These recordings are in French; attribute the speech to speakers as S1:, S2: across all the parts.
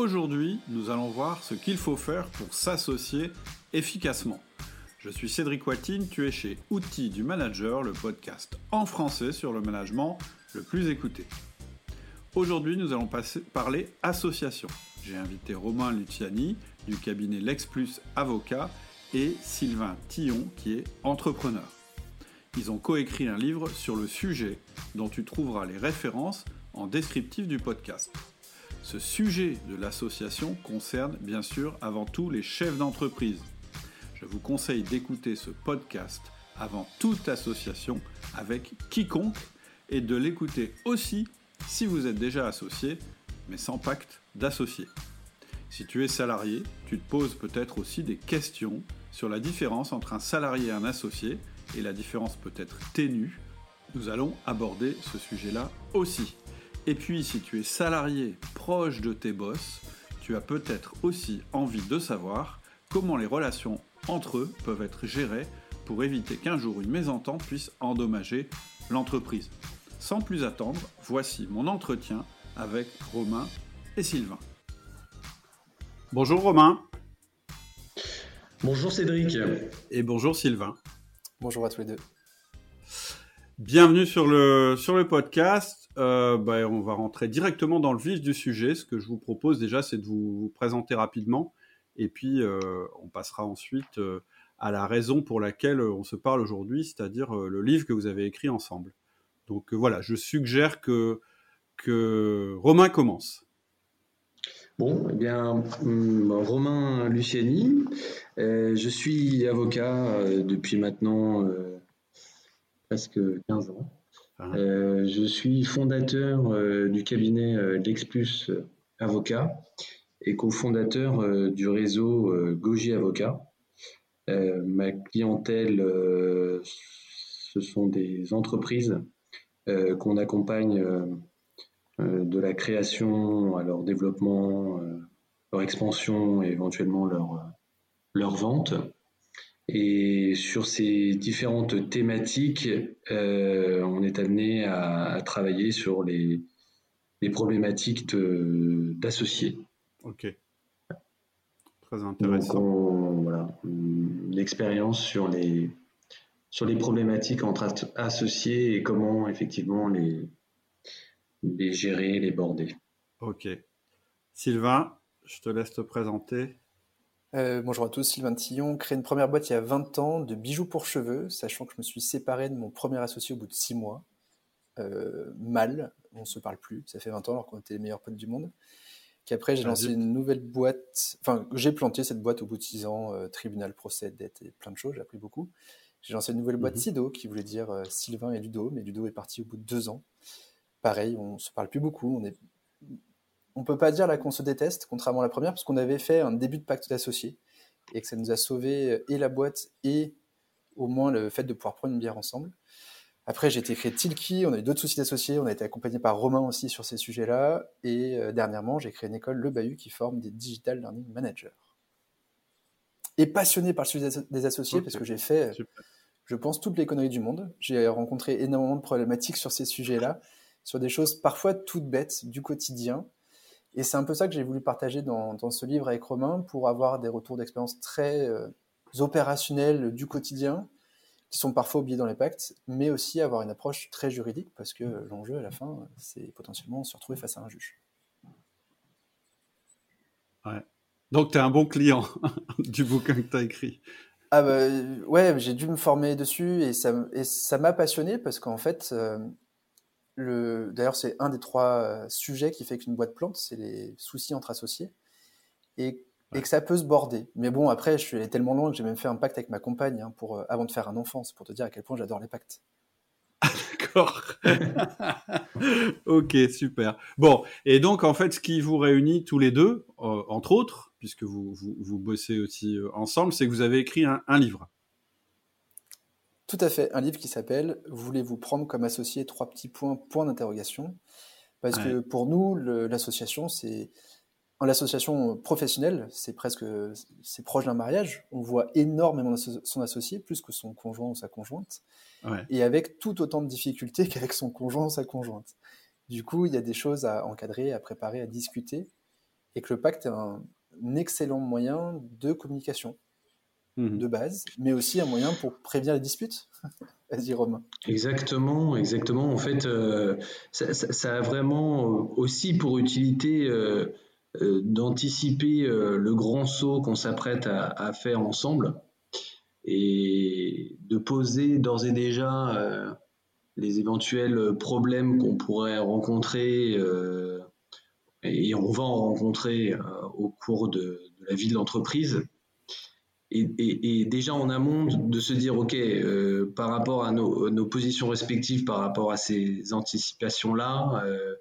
S1: Aujourd'hui, nous allons voir ce qu'il faut faire pour s'associer efficacement. Je suis Cédric Watine, tu es chez Outils du Manager, le podcast en français sur le management le plus écouté. Aujourd'hui, nous allons parler association. J'ai invité Romain Luciani du cabinet Lex Plus Avocat et Sylvain Tillon qui est entrepreneur. Ils ont coécrit un livre sur le sujet dont tu trouveras les références en descriptif du podcast. Ce sujet de l'association concerne bien sûr avant tout les chefs d'entreprise. Je vous conseille d'écouter ce podcast avant toute association avec quiconque et de l'écouter aussi si vous êtes déjà associé, mais sans pacte d'associé. Si tu es salarié, tu te poses peut-être aussi des questions sur la différence entre un salarié et un associé, et la différence peut être ténue. Nous allons aborder ce sujet-là aussi. Et puis, si tu es salarié proche de tes boss, tu as peut-être aussi envie de savoir comment les relations entre eux peuvent être gérées pour éviter qu'un jour une mésentente puisse endommager l'entreprise. Sans plus attendre, voici mon entretien avec Romain et Sylvain. Bonjour Romain.
S2: Bonjour Cédric.
S1: Et bonjour Sylvain.
S3: Bonjour à tous les deux.
S1: Bienvenue sur le, sur le podcast. Euh, bah, on va rentrer directement dans le vif du sujet. Ce que je vous propose déjà, c'est de vous, présenter rapidement. Et puis, euh, on passera ensuite euh, à la raison pour laquelle on se parle aujourd'hui, c'est-à-dire le livre que vous avez écrit ensemble. Donc voilà, je suggère que, Romain commence.
S2: Bon, eh bien, hum, Romain Luciani, je suis avocat depuis maintenant presque 15 ans. Ah. Euh, je suis fondateur euh, du cabinet euh, Lexplus Avocat et cofondateur du réseau Goji Avocat. ma clientèle, ce sont des entreprises qu'on accompagne de la création à leur développement, leur expansion et éventuellement leur, leur vente. Et sur ces différentes thématiques, euh, on est amené à, travailler sur les, problématiques d'associés.
S1: Ok. Très intéressant.
S2: Donc, voilà, l'expérience sur les, sur les problématiques entre associés et comment effectivement les, les gérer, les border.
S1: Ok. Sylvain, je te laisse te présenter.
S3: Euh, bonjour à tous, Sylvain Tillon. Créé une première boîte il y a 20 ans de bijoux pour cheveux, sachant que je me suis séparé de mon premier associé au bout de 6 mois. Euh, mal, on ne se parle plus, ça fait 20 ans alors qu'on était les meilleurs potes du monde. Qu'après, j'ai ah, lancé une nouvelle boîte, enfin, j'ai planté cette boîte au bout de 6 ans, euh, tribunal, procès, dette et plein de choses, j'ai appris beaucoup. J'ai lancé une nouvelle boîte mhm. Sido qui voulait dire Sylvain et Ludo, mais Ludo est parti au bout de 2 ans. Pareil, on ne se parle plus beaucoup, on est on peut pas dire là qu'on se déteste, contrairement à la première, parce qu'on avait fait un début de pacte d'associés et que ça nous a sauvé euh, et la boîte et au moins le fait de pouvoir prendre une bière ensemble. Après, j'ai été créé Tilki, on a eu d'autres soucis d'associés, on a été accompagné par Romain aussi sur ces sujets-là. Et euh, dernièrement, j'ai créé une école, Le Bahut, qui forme des Digital Learning Managers. Et passionné par le sujet des associés, parce que j'ai fait, je pense, toutes les conneries du monde. J'ai rencontré énormément de problématiques sur ces sujets-là, sur des choses parfois toutes bêtes du quotidien, et c'est un peu ça que j'ai voulu partager dans, ce livre avec Romain pour avoir des retours d'expérience très euh, opérationnels du quotidien, qui sont parfois oubliés dans les pactes, mais aussi avoir une approche très juridique, parce que l'enjeu à la fin, c'est potentiellement se retrouver face à un juge.
S1: Ouais. Donc, tu es un bon client du bouquin que tu as écrit.
S3: Ah bah, ouais, j'ai dû me former dessus et ça et ça m'a passionné parce qu'en fait, euh, D'ailleurs, c'est un des trois euh, sujets qui fait qu'une boîte plante, c'est les soucis entre associés. Et, que ça peut se border. Mais bon, après, je suis allé tellement loin que j'ai même fait un pacte avec ma compagne hein, pour, euh, avant de faire un enfant. C'est pour te dire à quel point j'adore les pactes.
S1: D'accord. ok, super. Bon, et donc en fait, ce qui vous réunit tous les deux, euh, entre autres, puisque vous, vous, bossez aussi ensemble, c'est que vous avez écrit un livre.
S3: Tout à fait, un livre qui s'appelle Voulez-vous prendre comme associé trois petits points, point d'interrogation? Parce que pour nous, l'association, c'est l'association professionnelle, c'est presque c'est proche d'un mariage. On voit énormément son associé, plus que son conjoint ou sa conjointe, et avec tout autant de difficultés qu'avec son conjoint ou sa conjointe. Du coup, il y a des choses à encadrer, à préparer, à discuter. et que le pacte est un, excellent moyen de communication mmh. de base, mais aussi un moyen pour prévenir les disputes. Vas-y Romain.
S2: Exactement, exactement. En fait, euh, ça, a vraiment aussi pour utilité euh, euh, d'anticiper le grand saut qu'on s'apprête à, faire ensemble et de poser d'ores et déjà les éventuels problèmes qu'on pourrait rencontrer et on va en rencontrer au cours de, la vie de l'entreprise et, déjà en amont de se dire, OK, euh, par rapport à nos, positions respectives, par rapport à ces anticipations-là, euh,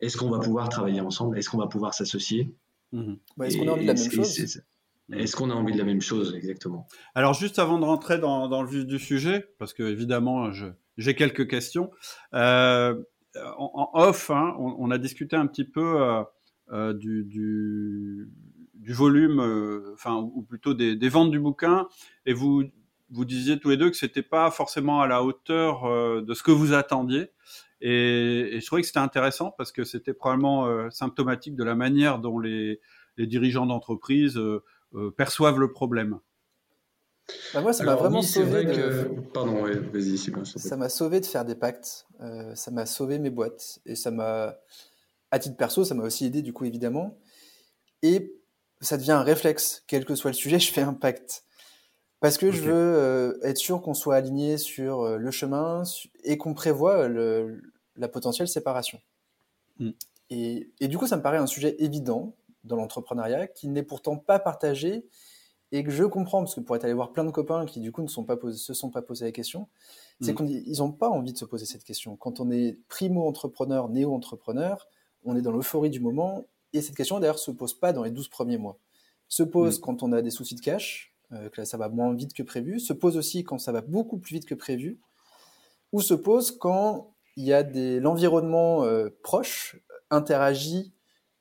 S2: est-ce qu'on va pouvoir travailler ensemble? Est-ce qu'on va pouvoir s'associer?
S3: Mhm. bah, Est-ce qu'on a envie de la même chose?
S2: Est-ce qu'on a envie de la même chose, exactement?
S1: Alors, juste avant de rentrer dans, le vif du sujet, parce que évidemment, j'ai quelques questions. Euh, en, off, hein, on, a discuté un petit peu du du volume, euh, enfin, ou plutôt des, ventes du bouquin, et vous vous disiez tous les deux que c'était pas forcément à la hauteur euh, de ce que vous attendiez. Et, je trouvais que c'était intéressant parce que c'était probablement euh, symptomatique de la manière dont les, dirigeants d'entreprise perçoivent le problème.
S3: Bah, moi, ça m'a vraiment sauvé. De...
S2: Pardon, vas-y,
S3: Ça m'a sauvé de faire des pactes. ça m'a sauvé mes boîtes. Et ça m'a, à titre perso, ça m'a aussi aidé, du coup, évidemment. Et ça devient un réflexe, quel que soit le sujet, je fais un pacte. Parce que je veux euh, être sûr qu'on soit aligné sur euh, le chemin et qu'on prévoit la potentielle séparation. Hmm. Et, du coup, ça me paraît un sujet évident dans l'entrepreneuriat qui n'est pourtant pas partagé et que je comprends, parce que pour être allé voir plein de copains qui du coup ne sont pas se sont pas posé la question, c'est hmm. qu'ils n'ont pas envie de se poser cette question. Quand on est primo-entrepreneur, néo-entrepreneur, on est dans l'euphorie du moment et cette question, d'ailleurs, se pose pas dans les 12 premiers mois. Se pose mm. quand on a des soucis de cash, euh, que là, ça va moins vite que prévu. Se pose aussi quand ça va beaucoup plus vite que prévu. Ou se pose quand il y a des l'environnement euh, proche interagit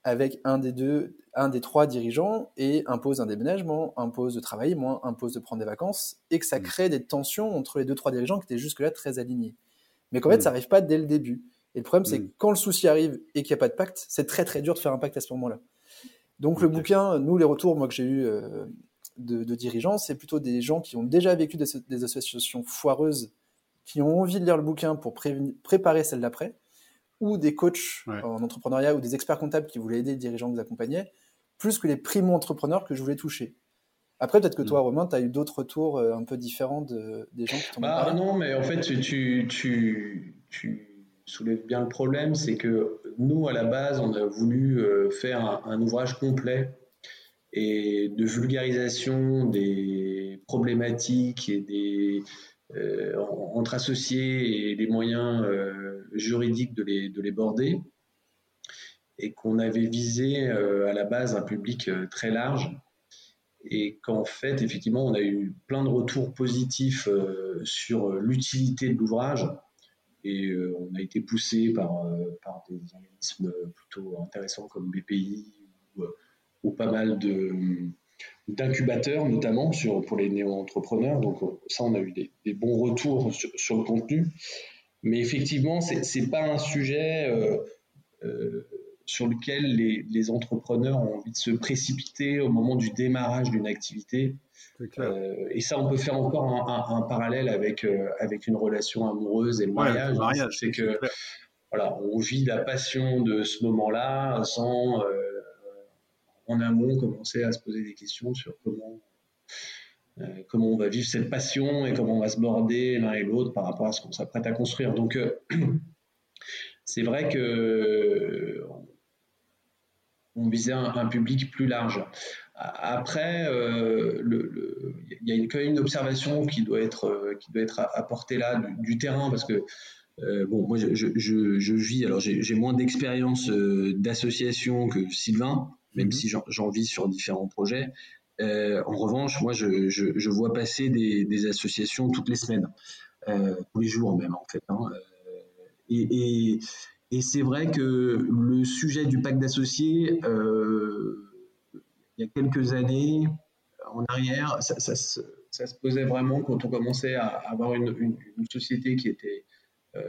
S3: avec un des deux, un des trois dirigeants et impose un déménagement, impose de travailler moins, impose de prendre des vacances et que ça mm. crée des tensions entre les deux trois dirigeants qui étaient jusque-là très alignés. Mais qu'en fait, mm. ça n'arrive pas dès le début. Et le problème, c'est que quand le souci arrive et qu'il n'y a pas de pacte, c'est très très dur de faire un pacte à ce moment-là. Donc le bouquin, nous, les retours moi, que j'ai eu euh, de, dirigeants, c'est plutôt des gens qui ont déjà vécu des, associations foireuses, qui ont envie de lire le bouquin pour préparer celle d'après, ou des coachs en entrepreneuriat ou des experts comptables qui voulaient aider les dirigeants que vous accompagnaient, plus que les primo-entrepreneurs que je voulais toucher. Après, peut-être que toi, mm. Romain, tu as eu d'autres retours euh, un peu différents de, des gens qui t'ont
S2: bah, Non, mais en fait, tu, tu, tu soulève bien le problème, c'est que nous, à la base, on a voulu euh, faire un, ouvrage complet et de vulgarisation des problématiques et des euh, entre associés et les moyens euh, juridiques de les, de les border et qu'on avait visé à la base un public très large et qu'en fait, effectivement, on a eu plein de retours positifs sur l'utilité de l'ouvrage et euh, on a été poussé par, euh, par des organismes plutôt intéressants comme BPI ou, euh, pas mal de d'incubateurs notamment pour les néo-entrepreneurs. Donc ça, on a eu des, bons retours sur, le contenu. Mais effectivement, ce n'est pas un sujet sur lequel les, entrepreneurs ont envie de se précipiter au moment du démarrage d'une activité. Euh, et ça, on peut faire encore un, parallèle avec, euh, avec une relation amoureuse et le mariage. c'est que voilà, on vit la passion de ce moment-là sans euh, en amont commencer à se poser des questions sur comment comment on va vivre cette passion et comment on va se border l'un et l'autre par rapport à ce qu'on s'apprête à construire. Donc c'est vrai que on visait un, public plus large. Après, euh, il y a une, quand même une observation qui doit être, euh, qui doit être apportée là du, terrain parce que euh, bon, moi je, je, vis, alors j'ai moins d'expérience d'association que Sylvain, même mhm. si j'en vis sur différents projets. en revanche, moi je, vois passer des, associations toutes les semaines, tous les jours même en fait. Hein. et, et c'est vrai que le sujet du pacte d'associés, il y a quelques années en arrière, ça, se posait vraiment quand on commençait à avoir une, société qui était euh,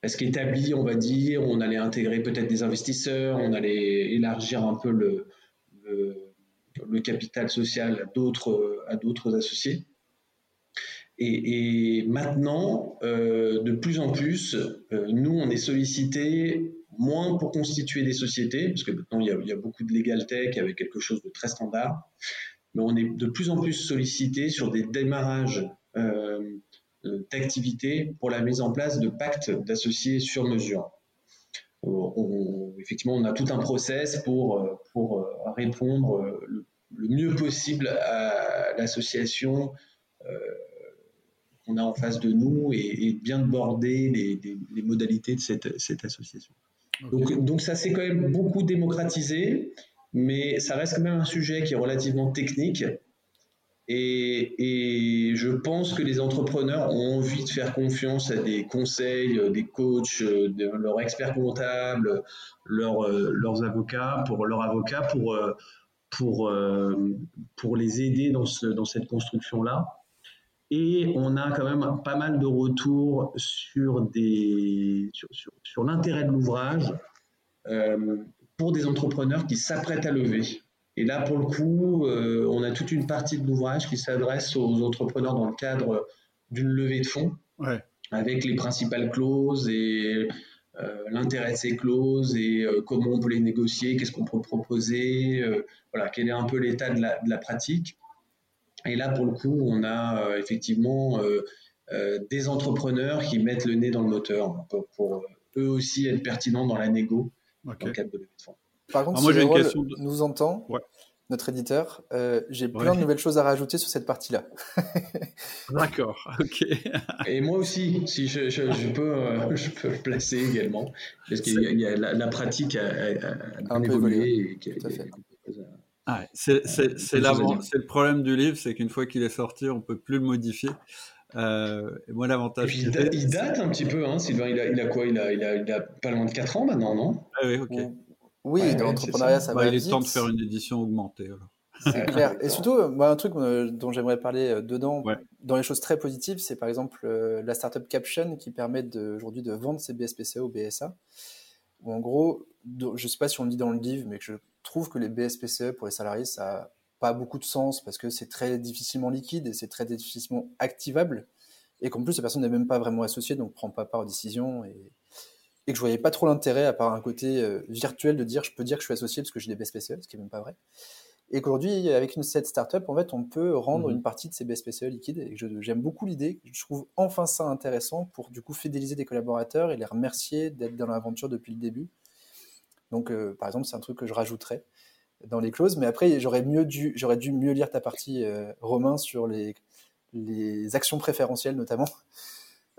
S2: presque établi, on va dire. On allait intégrer peut-être des investisseurs, on allait élargir un peu le, capital social à d'autres, associés. Et, maintenant, euh, de plus en plus, euh, nous, on est sollicité moins pour constituer des sociétés, parce que maintenant, il y a, beaucoup de legal tech avec quelque chose de très standard, mais on est de plus en plus sollicité sur des démarrages euh, euh, d'activités pour la mise en place de pactes d'associés sur mesure. effectivement, on a tout un process pour, euh, répondre le, mieux possible à l'association qu'on a en face de nous et, bien border les, modalités de cette association. Donc, ça s'est quand même beaucoup démocratisé mais ça reste quand même un sujet qui est relativement technique. Et, je pense que les entrepreneurs ont envie de faire confiance à des conseils, euh, des coachs, euh, de leurs experts comptables, leurs, euh, leurs avocats, pour leurs avocats, pour, pour, pour les aider dans, ce, dans cette construction-là. Et on a quand même pas mal de retours sur, des, sur, sur, l'intérêt de l'ouvrage pour des entrepreneurs qui s'apprêtent à lever. Et là, pour le coup, euh, on a toute une partie de l'ouvrage qui s'adresse aux entrepreneurs dans le cadre d'une levée de fonds, avec les principales clauses et euh, l'intérêt de ces clauses et euh, comment on peut les négocier, qu'est-ce qu'on peut proposer, voilà, quel est un peu l'état de la, de la, pratique. Et là, pour le coup, on a effectivement des entrepreneurs qui mettent le nez dans le moteur pour, pour eux aussi être pertinents dans la négo
S3: par contre, si moi, nous entend, notre éditeur, euh, j'ai plein de nouvelles choses à rajouter sur cette partie-là.
S1: D'accord, ok.
S2: Et moi aussi, si je, je, peux, euh, je peux placer également, parce qu'il y, a, la, pratique à, à, évolué.
S1: C'est le problème du livre, c'est qu'une fois qu'il est sorti, on peut plus le modifier. Euh, et moi, l'avantage.
S2: Il, il, date un petit peu, hein, Sylvain. Il a, il a quoi? Il a, il, a, il a, pas loin de 4 ans maintenant, non?
S1: Ah Oui, ok.
S3: Oui, dans l'entrepreneuriat, ça, va.
S1: Il est temps de faire une édition augmentée.
S3: C'est clair. Et surtout, moi, un truc euh, dont j'aimerais parler euh, dedans, dans les choses très positives, c'est par exemple la startup Caption qui permet aujourd'hui de vendre ses BSPCE au BSA. Où en gros, je ne sais pas si on le dit dans le livre, mais que je trouve que les BSPCE pour les salariés, ça pas beaucoup de sens parce que c'est très difficilement liquide et c'est très difficilement activable et qu'en plus la personne n'est même pas vraiment associée donc prend pas part aux décisions et, et que je voyais pas trop l'intérêt à part un côté euh, virtuel de dire je peux dire que je suis associé parce que j'ai des BSPCE ce qui est même pas vrai. Et qu'aujourd'hui avec une cette startup en fait on peut rendre mmh une partie de ces BSPCE liquides et j'aime beaucoup l'idée. Je trouve enfin ça intéressant pour du coup fidéliser des collaborateurs et les remercier d'être dans l'aventure depuis le début donc euh, par exemple c'est un truc que je rajouterais dans les clauses. Mais après, j'aurais mieux dû, j'aurais dû mieux lire ta partie, euh, Romain, sur les, les actions préférentielles notamment.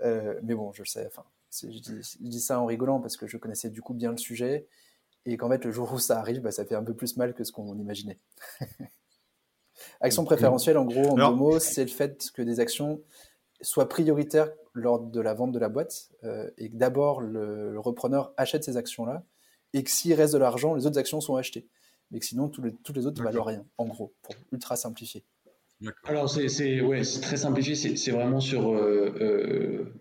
S3: Euh, mais bon, je le sais. Enfin, je dis, ça en rigolant parce que je connaissais du coup bien le sujet et qu'en fait, le jour où ça arrive, bah, ça fait un peu plus mal que ce qu'on imaginait. Action préférentielle, en gros, en deux mots, c'est le fait que des actions soient prioritaires lors de la vente de la boîte euh, et que d'abord le, repreneur achète ces actions-là et que s'il reste de l'argent, les autres actions sont achetées mais que sinon, tous les, autres valent rien, en gros, pour ultra simplifier.
S2: Alors, c'est ouais, très simplifié, c'est vraiment sur. Euh, euh,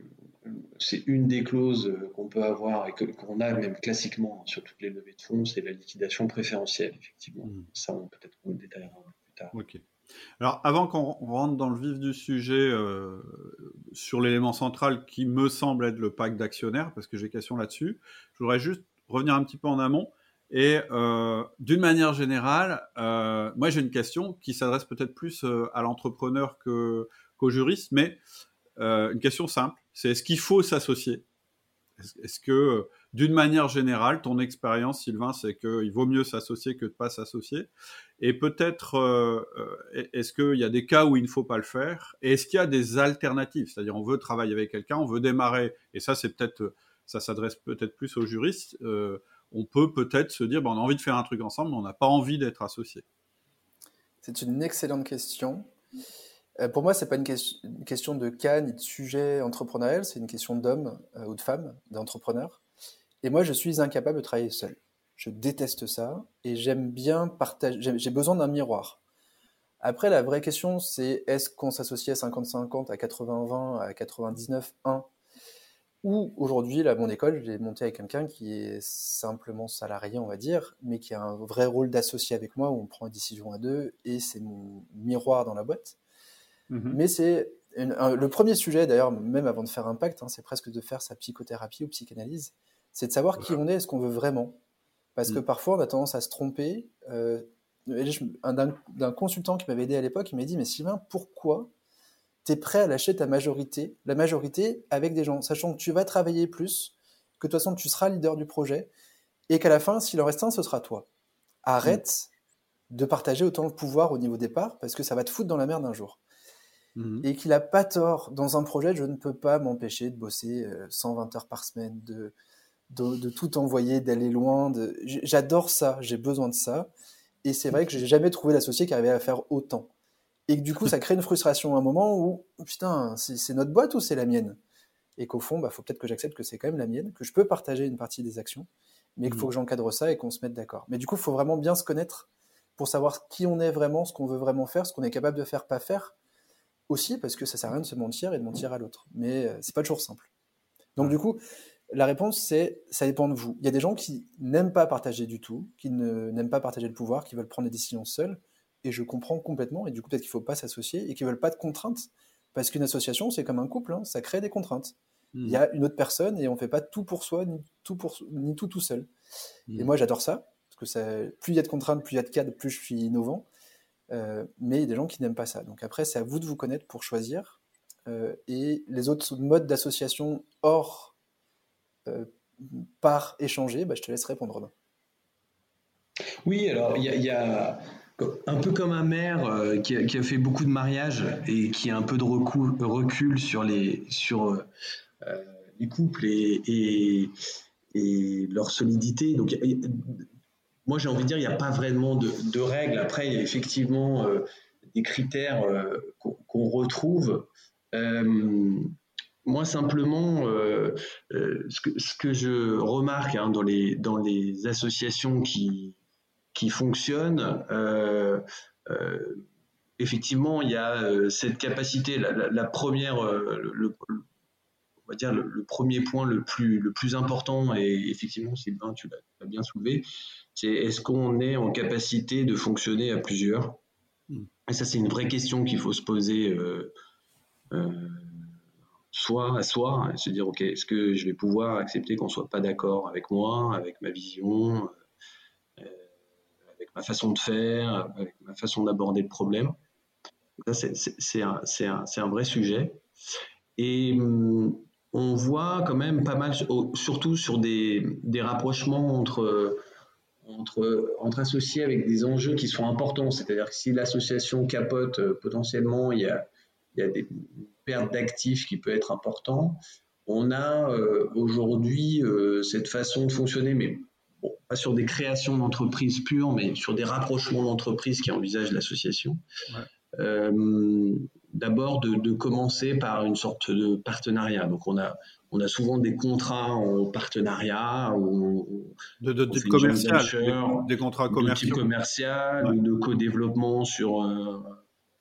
S2: c'est une des clauses qu'on peut avoir et qu'on a même classiquement sur toutes les levées de fonds, c'est la liquidation préférentielle, effectivement. Hmm. Ça, on peut-être le détaillera plus tard.
S1: Ok. Alors, avant qu'on rentre dans le vif du sujet euh, sur l'élément central qui me semble être le pacte d'actionnaires, parce que j'ai question là-dessus, je voudrais juste revenir un petit peu en amont. Et euh, d'une manière générale, euh, moi j'ai une question qui s'adresse peut-être plus euh, à l'entrepreneur qu'au juriste, mais une question simple, c'est est-ce qu'il faut s'associer? Est-ce que d'une manière générale, ton expérience, Sylvain, c'est qu'il vaut mieux s'associer que de pas s'associer? Et peut-être, est-ce qu'il y a des cas où il ne faut pas le faire? Et est-ce qu'il y a des alternatives? C'est-à-dire, on veut travailler avec quelqu'un, on veut démarrer, et ça, c'est peut-être, ça s'adresse peut-être plus aux juristes on peut peut-être se dire, on a envie de faire un truc ensemble, mais on n'a pas envie d'être associé
S3: C'est une excellente question. Euh, pour moi, ce n'est pas une, question de cas ni de sujet entrepreneurial, c'est une question d'homme euh, ou de femme, d'entrepreneur. Et moi, je suis incapable de travailler seul. Je déteste ça et j'aime bien partager. J'ai besoin d'un miroir. Après, la vraie question, c'est est-ce qu'on s'associe à 50-50, à 80-20, à 99-1 Ou aujourd'hui, là, mon école, je l'ai monté avec quelqu'un qui est simplement salarié, on va dire, mais qui a un vrai rôle d'associé avec moi, où on prend une décision à deux, et c'est mon miroir dans la boîte. Mhm. Mais c'est le premier sujet, d'ailleurs, même avant de faire Impact, hein, c'est presque de faire sa psychothérapie ou psychanalyse, c'est de savoir qui on est et ce qu'on veut vraiment. Parce que mm. parfois, on a tendance à se tromper. Euh, d'un consultant qui m'avait aidé à l'époque, il m'a dit, mais Sylvain, pourquoi tu es prêt à lâcher ta majorité, la majorité avec des gens, sachant que tu vas travailler plus, que de toute façon tu seras leader du projet, et qu'à la fin, s'il en reste un, ce sera toi. Arrête de partager autant le pouvoir au niveau départ, parce que ça va te foutre dans la merde un jour. Mhm. Et qu'il a pas tort. Dans un projet, je ne peux pas m'empêcher de bosser 120 euh, heures par semaine, de, de, tout envoyer, d'aller loin. De... J'adore ça, j'ai besoin de ça. Et c'est vrai que j'ai jamais trouvé d'associé qui arrivait à faire autant. Et que du coup, ça crée une frustration à un moment où, putain, c'est notre boîte ou c'est la mienne? Et qu'au fond, il bah, faut peut-être que j'accepte que c'est quand même la mienne, que je peux partager une partie des actions, mais qu'il faut mmh. que j'encadre ça et qu'on se mette d'accord. Mais du coup, il faut vraiment bien se connaître pour savoir qui on est vraiment, ce qu'on veut vraiment faire, ce qu'on est capable de faire, pas faire. Aussi, parce que ça sert à rien de se mentir et de mentir à l'autre. Mais euh, c'est pas toujours simple. Donc, du coup, la réponse, c'est ça dépend de vous. Il y a des gens qui n'aiment pas partager du tout, qui n'aiment pas partager le pouvoir, qui veulent prendre des décisions seuls et je comprends complètement, et du coup peut-être qu'il ne faut pas s'associer, et qu'ils veulent pas de contraintes, parce qu'une association, c'est comme un couple, hein, ça crée des contraintes. Il y a une autre personne, et on ne fait pas tout pour soi, ni tout, pour, ni tout tout seul. Et moi, j'adore ça, parce que ça, plus il y a de contraintes, plus il y a de cadres, plus je suis innovant. Euh, mais il y a des gens qui n'aiment pas ça. Donc après, c'est à vous de vous connaître pour choisir. Euh, et les autres modes d'association hors euh, par échanger, bah, je te laisse répondre.
S2: Oui, alors il y, a un peu comme un maire euh, qui, a, fait beaucoup de mariages et qui a un peu de recul, sur les, sur, euh, les couples et, leur solidité. Donc, moi, j'ai envie de dire, il n'y a pas vraiment de, règles. Après, il y a effectivement euh, des critères qu'on retrouve. moi, simplement, ce que, je remarque hein, dans les associations qui, qui fonctionne. Euh, euh, effectivement, il y a euh, cette capacité, la, première, le, on va dire le, premier point le plus, le plus important, et effectivement, Sylvain, tu l'as bien soulevé, c'est est-ce qu'on est en capacité de fonctionner à plusieurs? Hmm. Et ça, c'est une vraie question qu'il faut se poser. soit à soi, et se dire, OK, est-ce que je vais pouvoir accepter qu'on ne soit pas d'accord avec moi, avec ma vision, ma façon de faire, ma façon d'aborder le problème. C'est un, un, vrai sujet. Et hum, on voit quand même pas mal, surtout sur des, des rapprochements entre, entre, entre, associés avec des enjeux qui sont importants. C'est-à-dire que si l'association capote, euh, potentiellement, il y a, il y a des pertes d'actifs qui peut être important. On a euh, aujourd'hui euh, cette façon de fonctionner, mais pas sur des créations d'entreprises pures, mais sur des rapprochements d'entreprises qui envisagent l'association. Euh, d'abord, de, commencer par une sorte de partenariat. Donc, on a, on a souvent des contrats en partenariat ou
S1: de, de, type commercial, des, contrats commerciaux,
S2: de type commercial ou de co-développement sur euh,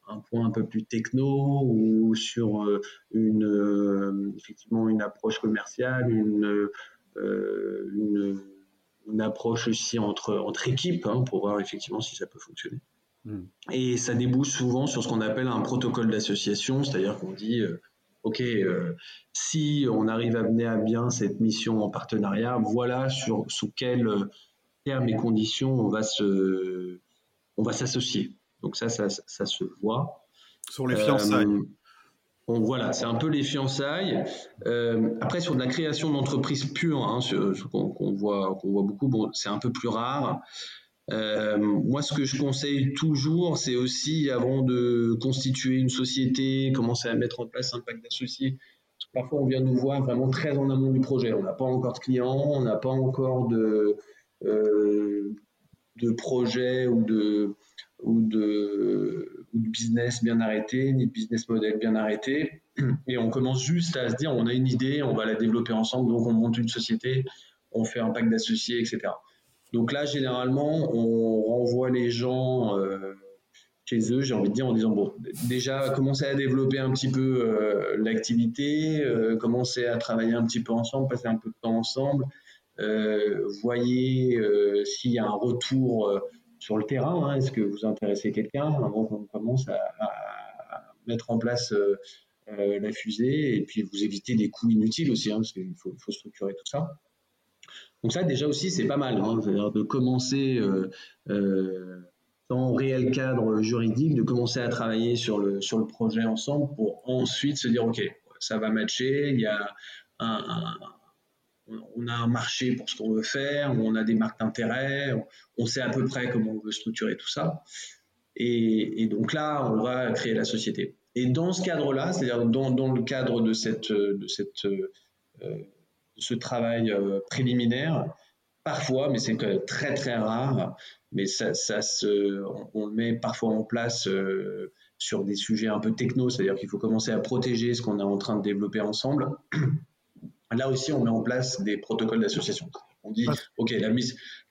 S2: un point un peu plus techno ou sur euh, une effectivement une approche commerciale, une, une une approche aussi entre, entre équipes hein, pour voir effectivement si ça peut fonctionner. Hmm. Et ça débouche souvent sur ce qu'on appelle un protocole d'association, c'est-à-dire qu'on dit, euh, OK, euh, si on arrive à mener à bien cette mission en partenariat, voilà sur, sous quels termes et conditions on va se, on va s'associer. Donc ça, ça, ça, se voit.
S1: Sur les fiançailles. Euh,
S2: voilà, c'est un peu les fiançailles. Euh, après, sur de la création d'entreprises pures, hein, qu'on voit, qu'on voit beaucoup, bon, c'est un peu plus rare. Euh, moi, ce que je conseille toujours, c'est aussi, avant de constituer une société, commencer à mettre en place un pacte d'associés. Parfois, on vient nous voir vraiment très en amont du projet. On n'a pas encore de clients, on n'a pas encore de, euh, de projet ou de, de, business bien arrêté, ni de business model bien arrêté. Et on commence juste à se dire, on a une idée, on va la développer ensemble, donc on monte une société, on fait un pacte d'associés, etc. Donc là, généralement, on renvoie les gens euh, chez eux, j'ai envie de dire, en disant, bon, déjà, commencer à développer un petit peu euh, l'activité, euh, commencer à travailler un petit peu ensemble, passer un peu de temps ensemble, voyez s'il y a un retour sur le terrain, hein, est-ce que vous intéressez quelqu'un avant qu'on commence à, mettre en place la fusée, et puis vous évitez des coûts inutiles aussi, hein, parce qu'il faut, structurer tout ça. Donc ça, déjà aussi, c'est pas mal, hein, de commencer sans réel cadre juridique, de commencer à travailler sur le, sur le projet ensemble pour ensuite se dire, OK, ça va matcher, il y a un, on a un marché pour ce qu'on veut faire, on a des marques d'intérêt, on, sait à peu près comment on veut structurer tout ça. Et, donc là, on va créer la société. Et dans ce cadre-là, c'est-à-dire dans, le cadre de, cette, de, cette, euh, ce travail euh, préliminaire, parfois, mais c'est très très rare, mais ça, ça se, on, le met parfois en place euh, sur des sujets un peu techno, c'est-à-dire qu'il faut commencer à protéger ce qu'on est en train de développer ensemble. Là aussi, on met en place des protocoles d'association. On dit, OK, la,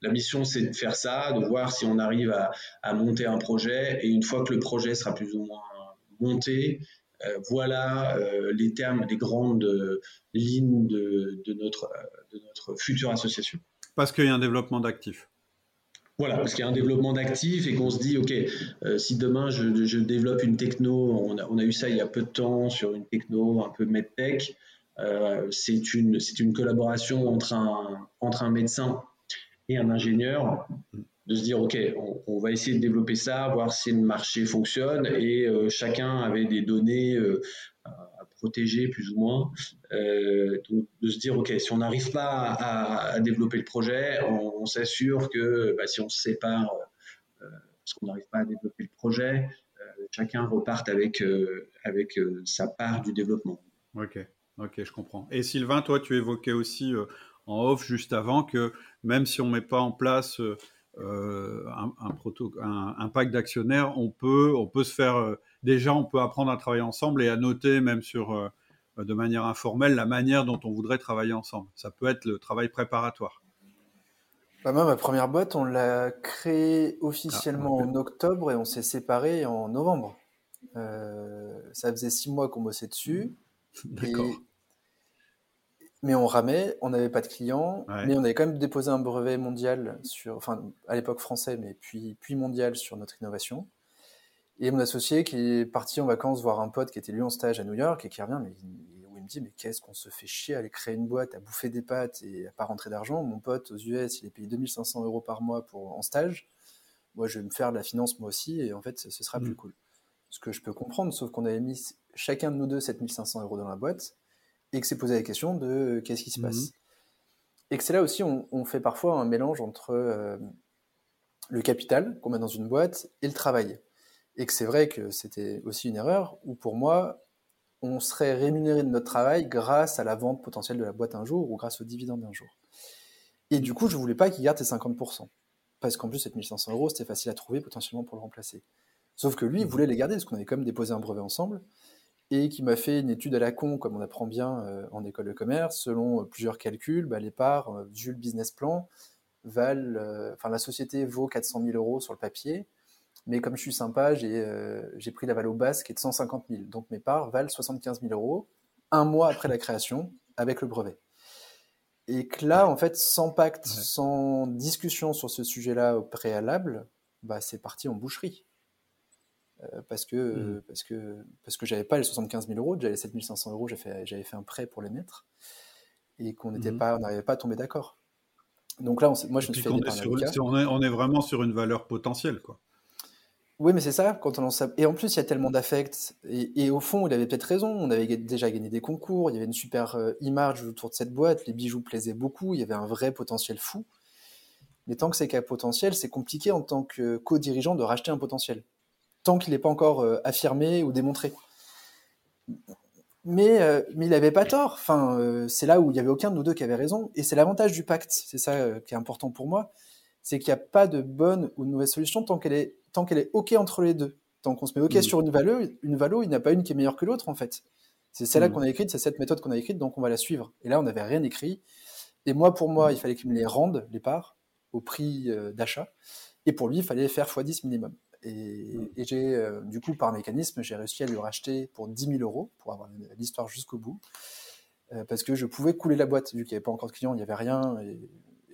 S2: la mission, c'est de faire ça, de voir si on arrive à, à, monter un projet, et une fois que le projet sera plus ou moins monté, euh, voilà euh, les termes, les grandes lignes de, de, notre, de notre future association.
S1: Parce qu'il y a un développement d'actifs.
S2: Voilà, parce qu'il y a un développement d'actifs et qu'on se dit, OK, euh, si demain je, développe une techno, on a, on a, eu ça il y a peu de temps sur une techno un peu medtech, euh, c'est une, une collaboration entre un, entre un médecin et un ingénieur, de se dire, OK, on, va essayer de développer ça, voir si le marché fonctionne, et euh, chacun avait des données protéger plus ou moins. Euh, de se dire, OK, si on n'arrive pas à, développer le projet, on, s'assure que bah, si on se sépare, euh, parce qu'on n'arrive pas à développer le projet, euh, chacun reparte avec, avec sa part du développement.
S1: OK, ok, je comprends. Et Sylvain, toi, tu évoquais aussi en off juste avant que même si on ne met pas en place un, un, un, pacte d'actionnaires, on peut, on peut se faire déjà on peut apprendre à travailler ensemble et à noter même sur euh, de manière informelle la manière dont on voudrait travailler ensemble. Ça peut être le travail préparatoire.
S3: Bah, moi, ma première boîte, on l'a créée officiellement ah, en octobre et on s'est séparés en novembre. Euh, ça faisait six mois qu'on bossait dessus. D'accord. Mais on ramait, on n'avait pas de clients, mais on avait quand même déposé un brevet mondial sur, enfin à l'époque français, mais puis, puis mondial sur notre innovation. Et mon associé qui est parti en vacances voir un pote qui était lui en stage à New York et qui revient, mais où il me dit mais qu'est-ce qu'on se fait chier à aller créer une boîte, à bouffer des pâtes et à pas rentrer d'argent. Mon pote aux US, il est payé 2500 euros par mois pour en stage. Moi, je vais me faire de la finance moi aussi et en fait, ce sera plus mm. cool. Ce que je peux comprendre, sauf qu'on avait mis chacun de nous deux 7500 euros dans la boîte et que c'est posé la question de qu'est-ce qui se passe? Mm-hmm. Et que c'est là aussi, on, fait parfois un mélange entre euh, le capital qu'on met dans une boîte et le travail et que c'est vrai que c'était aussi une erreur, où pour moi, on serait rémunéré de notre travail grâce à la vente potentielle de la boîte un jour ou grâce au dividende d'un jour. Et du coup, je voulais pas qu'il garde ses 50%. Parce qu'en plus, 7500 euros, c'était facile à trouver potentiellement pour le remplacer. Sauf que lui, il mmh. voulait les garder, parce qu'on avait quand même déposé un brevet ensemble, et qui m'a fait une étude à la con, comme on apprend bien euh, en école de commerce, selon euh, plusieurs calculs, bah, les parts, euh, vu le business plan, valent, enfin la société vaut 400 000 euros sur le papier, mais comme je suis sympa, j'ai euh, pris la valeur basse qui est de 150 000. Donc mes parts valent 75 000 euros un mois après la création avec le brevet. Et que là, en fait, sans pacte, sans discussion sur ce sujet-là au préalable, bah, c'est parti en boucherie. Euh, parce que mmh. parce que parce que j'avais pas les 75 000 euros, j'avais 7 500 euros, j'avais fait, fait un prêt pour les mettre et qu'on n'était mmh. pas, on n'arrivait pas à tomber d'accord. Donc là, moi, je me suis fait
S1: on, est, on est vraiment sur une valeur potentielle, quoi.
S3: Oui, mais c'est ça, quand on Et en plus, il y a tellement d'affect. Et, au fond, il avait peut-être raison. On avait déjà gagné des concours. Il y avait une super euh, image autour de cette boîte. Les bijoux plaisaient beaucoup. Il y avait un vrai potentiel fou. Mais tant que c'est qu'un potentiel, c'est compliqué en tant que co-dirigeant de racheter un potentiel. Tant qu'il n'est pas encore euh, affirmé ou démontré. Mais, euh, mais il n'avait pas tort. Enfin, c'est là où il n'y avait aucun de nous deux qui avait raison. Et c'est l'avantage du pacte. C'est ça qui est important pour moi. C'est qu'il n'y a pas de bonne ou de mauvaise solution tant qu'elle est tant qu'elle est OK entre les deux, tant qu'on se met OK mm. sur une valeur, une valeur, il n'y a pas une qui est meilleure que l'autre, en fait. C'est celle-là mm. qu'on a écrite, c'est cette méthode qu'on a écrite, donc on va la suivre. Et là, on n'avait rien écrit. Et moi, pour moi, mm. il fallait qu'il me les rende, les parts, au prix euh, d'achat. Et pour lui, il fallait faire x10 minimum. Et, et j'ai, du coup, par mécanisme, j'ai réussi à lui racheter pour 10 000 euros pour avoir l'histoire jusqu'au bout. parce que je pouvais couler la boîte, vu qu'il n'y avait pas encore de clients, il n'y avait rien. Et,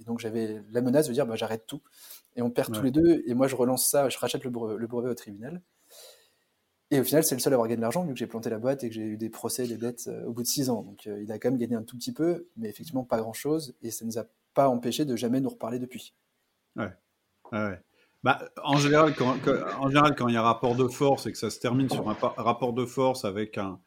S3: donc j'avais la menace de dire bah, j'arrête tout. Et on perd tous les deux. Et moi, je relance ça, je rachète le brevet, au tribunal. Et au final, c'est le seul à avoir gagné de l'argent, vu que j'ai planté la boîte et que j'ai eu des procès, des dettes au bout de six ans. Donc il a quand même gagné un tout petit peu, mais effectivement pas grand-chose. Et ça ne nous a pas empêché de jamais nous reparler depuis.
S1: Ouais. ouais. Bah, en, général, quand, en général, quand il y a rapport de force et que ça se termine sur un rapport de force avec un,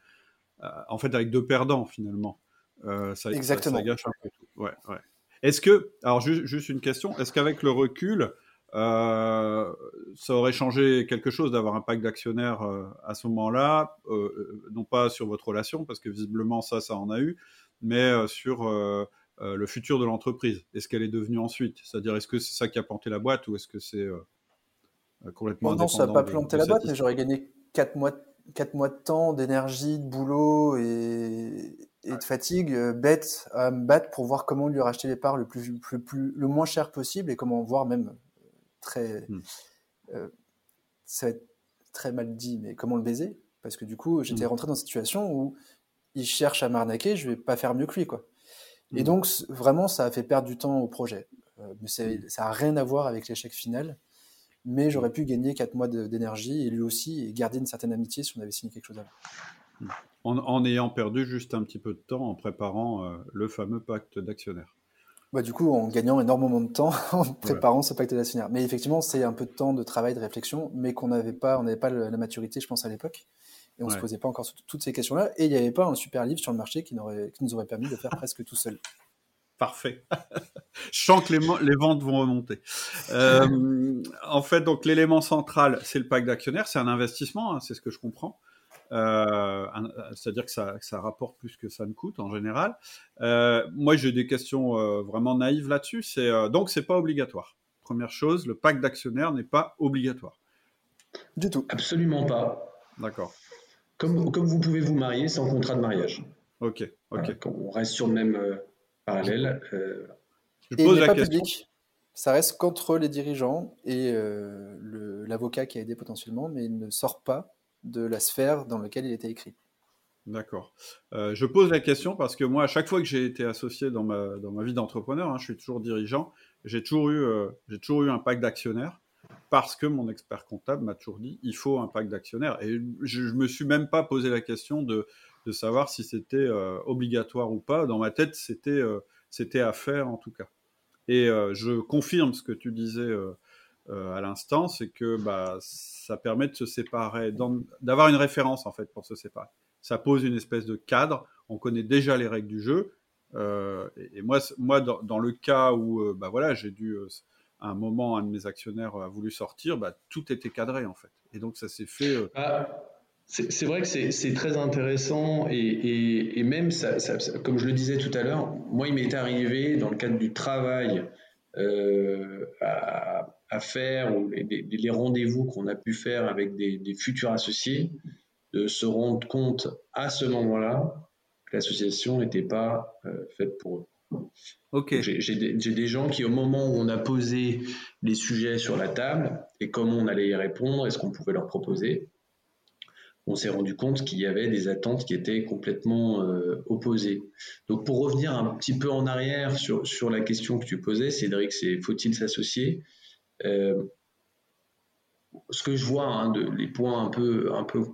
S1: euh, en fait, avec deux perdants finalement, euh, ça,
S3: Exactement.
S1: Ça, gâche un peu tout. Ouais, ouais. Est-ce que, alors juste une question, est-ce qu'avec le recul, euh, ça aurait changé quelque chose d'avoir un pacte d'actionnaires à ce moment-là, non pas sur votre relation, parce que visiblement ça, ça en a eu, mais sur euh, le futur de l'entreprise Est-ce qu'elle est devenue ensuite? C'est-à-dire, est-ce que c'est ça qui a planté la boîte ou est-ce que c'est euh, euh, complètement
S3: oh Non, ça n'a pas planté la boîte, mais j'aurais gagné 4 mois, mois de temps, d'énergie, de boulot et, de fatigue bête à me battre pour voir comment lui racheter les parts le, plus, le moins cher possible et comment voir même très. Hmm. ça va être très mal dit, mais comment le baiser? Parce que du coup, j'étais hmm. rentré dans une situation où il cherche à m'arnaquer, je vais pas faire mieux que lui, quoi. Et mm. donc, vraiment, ça a fait perdre du temps au projet. Euh, mais mm. ça n'a rien à voir avec l'échec final. Mais j'aurais pu gagner 4 mois d'énergie et lui aussi, et garder une certaine amitié si on avait signé quelque chose avant.
S1: Mm. En, ayant perdu juste un petit peu de temps en préparant euh, le fameux pacte d'actionnaires.
S3: Bah, du coup, en gagnant énormément de temps en préparant ce pacte d'actionnaires. Mais effectivement, c'est un peu de temps de travail, de réflexion, mais qu'on n'avait pas, on n'avait pas la maturité, je pense, à l'époque. Et on ne se posait pas encore toutes ces questions-là. Et il n'y avait pas un super livre sur le marché qui, qui nous aurait permis de faire presque tout seul.
S1: Parfait. Je sens que les, ventes vont remonter. Euh, en fait, donc l'élément central, c'est le pack d'actionnaires, c'est un investissement, hein, c'est ce que je comprends. Euh, c'est-à-dire que ça, rapporte plus que ça ne coûte en général. Euh, moi, j'ai des questions vraiment naïves là-dessus. C'est donc c'est pas obligatoire. Première chose, le pack d'actionnaires n'est pas obligatoire.
S2: Du tout. Absolument pas.
S1: D'accord.
S2: Comme, vous pouvez vous marier sans contrat de mariage.
S1: Ok, ok.
S2: on reste sur le même euh, parallèle.
S3: Euh, Je pose la question. Public. Ça reste qu'entre les dirigeants et euh, l'avocat qui a aidé potentiellement, mais il ne sort pas de la sphère dans laquelle il était écrit.
S1: D'accord. je pose la question parce que moi, à chaque fois que j'ai été associé dans ma, dans ma vie d'entrepreneur, hein, je suis toujours dirigeant, j'ai toujours, eu, j'ai toujours eu un pack d'actionnaires parce que mon expert comptable m'a toujours dit il faut un pacte d'actionnaires. Et je ne me suis même pas posé la question de, savoir si c'était euh, obligatoire ou pas. Dans ma tête, c'était euh, c'était à faire en tout cas. Et euh, je confirme ce que tu disais à l'instant, c'est que bah, ça permet de se séparer, d'avoir une référence en fait pour se séparer. Ça pose une espèce de cadre. On connaît déjà les règles du jeu. et, moi, moi dans, dans, le cas où bah, voilà, j'ai dû un moment, un de mes actionnaires a voulu sortir, bah, tout était cadré en fait. Et donc ça s'est fait. Euh,
S2: ah, c'est vrai que c'est très intéressant et, même, ça, comme je le disais tout à l'heure, moi il m'est arrivé dans le cadre du travail euh, à, faire ou les, rendez-vous qu'on a pu faire avec des, futurs associés, de se rendre compte à ce moment-là que l'association n'était pas euh, faite pour eux. J'ai des, gens qui, au moment où on a posé les sujets sur la table et comment on allait y répondre et ce qu'on pouvait leur proposer, on s'est rendu compte qu'il y avait des attentes qui étaient complètement euh, opposées. Donc, pour revenir un petit peu en arrière sur, sur la question que tu posais, Cédric, c'est faut-il s'associer euh, Ce que je vois, hein, de, les points un peu, un peu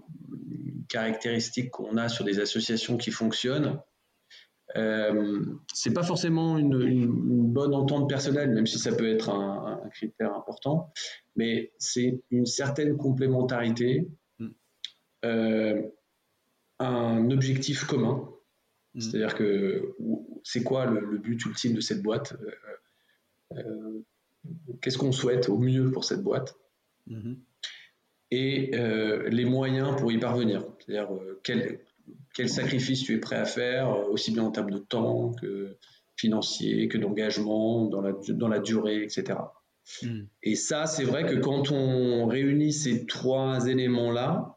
S2: caractéristiques qu'on a sur des associations qui fonctionnent, euh, c'est pas forcément une, bonne entente personnelle, même si ça peut être un, critère important, mais c'est une certaine complémentarité, mm. euh, un objectif commun. Mm. C'est-à-dire que c'est quoi le, but ultime de cette boîte euh, Qu'est-ce qu'on souhaite au mieux pour cette boîte? Mm-hmm. Et les moyens pour y parvenir. C'est-à-dire quel, quel sacrifice tu es prêt à faire, euh, aussi bien en termes de temps que financier, que d'engagement dans la, dans la durée, etc. Hmm. Et ça, c'est vrai que quand on réunit ces trois éléments-là,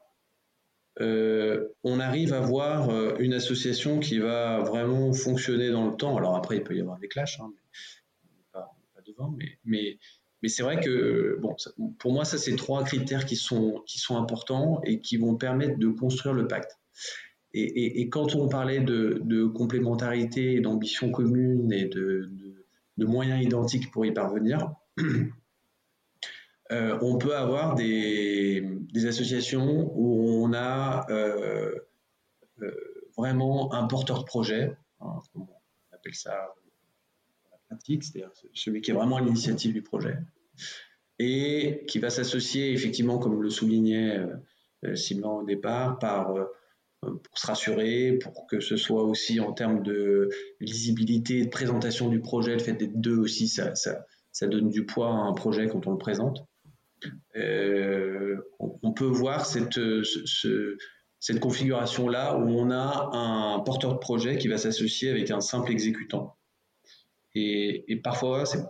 S2: euh, on arrive à voir euh, une association qui va vraiment fonctionner dans le temps. Alors après, il peut y avoir des clashs, hein, mais, pas, devant, mais, mais mais c'est vrai que bon, pour moi, ça, c'est trois critères qui sont, qui sont importants et qui vont permettre de construire le pacte. Et, quand on parlait de, de complémentarité, d'ambition commune et de, moyens identiques pour y parvenir, euh, on peut avoir des, des, associations où on a euh, euh, vraiment un porteur de projet, hein, on appelle ça la pratique, c'est-à-dire celui qui est vraiment à l'initiative du projet, et qui va s'associer effectivement, comme le soulignait Simon au départ, par pour se rassurer, pour que ce soit aussi en termes de lisibilité, de présentation du projet, le fait d'être deux aussi, ça, ça, donne du poids à un projet quand on le présente. Euh, on, peut voir cette, ce, cette configuration-là où on a un porteur de projet qui va s'associer avec un simple exécutant. Et, et parfois, c'est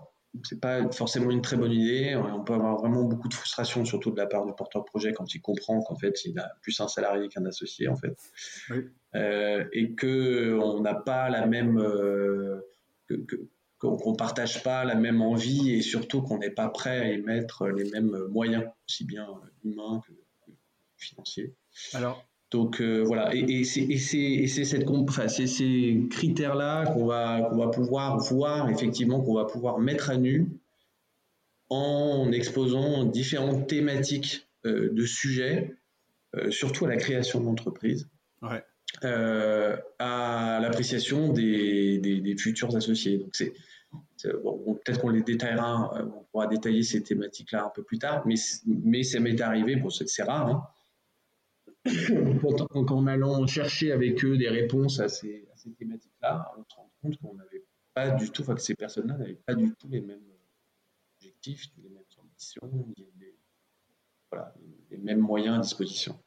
S2: c'est pas forcément une très bonne idée. On peut avoir vraiment beaucoup de frustration, surtout de la part du porteur de projet, quand il comprend qu'en fait, il a plus un salarié qu'un associé, en fait. Euh, et que on n'a pas la même, euh, qu'on partage pas la même envie et surtout qu'on n'est pas prêt à y mettre les mêmes moyens, aussi bien humains que, que financiers. Alors, donc euh, voilà, et, c'est cette, enfin, ces critères-là qu'on va, qu'on va pouvoir voir, effectivement, qu'on va pouvoir mettre à nu en exposant différentes thématiques euh, de sujets, euh, surtout à la création d'entreprises, à l'appréciation des, des, futurs associés. Donc c'est bon, peut-être qu'on les détaillera, on pourra détailler ces thématiques-là un peu plus tard, mais, mais ça m'est arrivé, bon c'est rare, hein, en allant chercher avec eux des réponses à ces, thématiques-là, on se rend compte qu'on n'avait pas du tout, enfin que ces personnes-là n'avaient pas du tout les mêmes objectifs, les mêmes ambitions, les, mêmes moyens à disposition.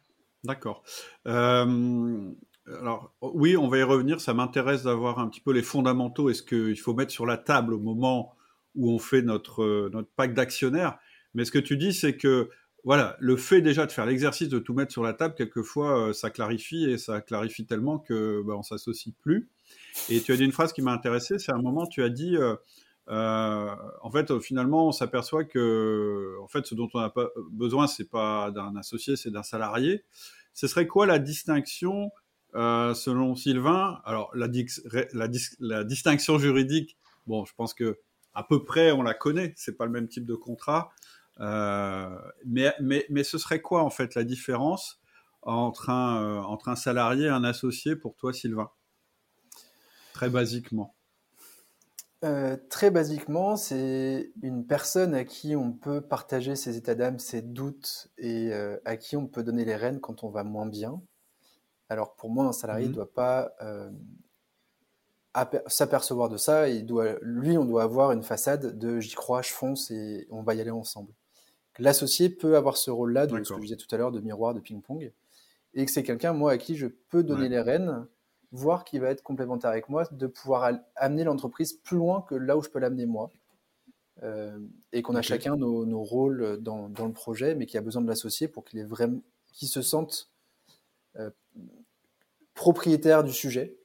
S1: D'accord. Euh, alors oui, on va y revenir. Ça m'intéresse d'avoir un petit peu les fondamentaux et ce qu'il faut mettre sur la table au moment où on fait notre, notre pacte d'actionnaires? Mais ce que tu dis, c'est que voilà, le fait déjà de faire l'exercice de tout mettre sur la table, quelquefois, euh, ça clarifie et ça clarifie tellement que bah, on s'associe plus. Et tu as dit une phrase qui m'a intéressé, c'est un moment tu as dit, euh, euh, en fait, finalement, on s'aperçoit que, en fait, ce dont on a pas besoin, c'est pas d'un associé, c'est d'un salarié. Ce serait quoi la distinction, selon Sylvain? Alors, la, la distinction juridique, bon, je pense que à peu près on la connaît. C'est pas le même type de contrat. Euh, mais, mais, mais ce serait quoi en fait la différence entre un, euh, entre un salarié et un associé pour toi, Sylvain? Très basiquement.
S3: Euh, très basiquement, c'est une personne à qui on peut partager ses états d'âme, ses doutes et à qui on peut donner les rênes quand on va moins bien. Alors pour moi, un salarié ne mmh doit pas s'apercevoir de ça. Il doit, lui, on doit avoir une façade de j'y crois, je fonce et on va y aller ensemble. L'associé peut avoir ce rôle-là, de ce que je disais tout à l'heure, de miroir, de ping-pong, et que c'est quelqu'un, moi, à qui je peux donner les rênes, voir qui va être complémentaire avec moi, de pouvoir amener l'entreprise plus loin que là où je peux l'amener moi. Euh, et qu'on a chacun nos, rôles dans, le projet, mais qui a besoin de l'associé pour qu'il vraiment, se sente euh, propriétaire du sujet.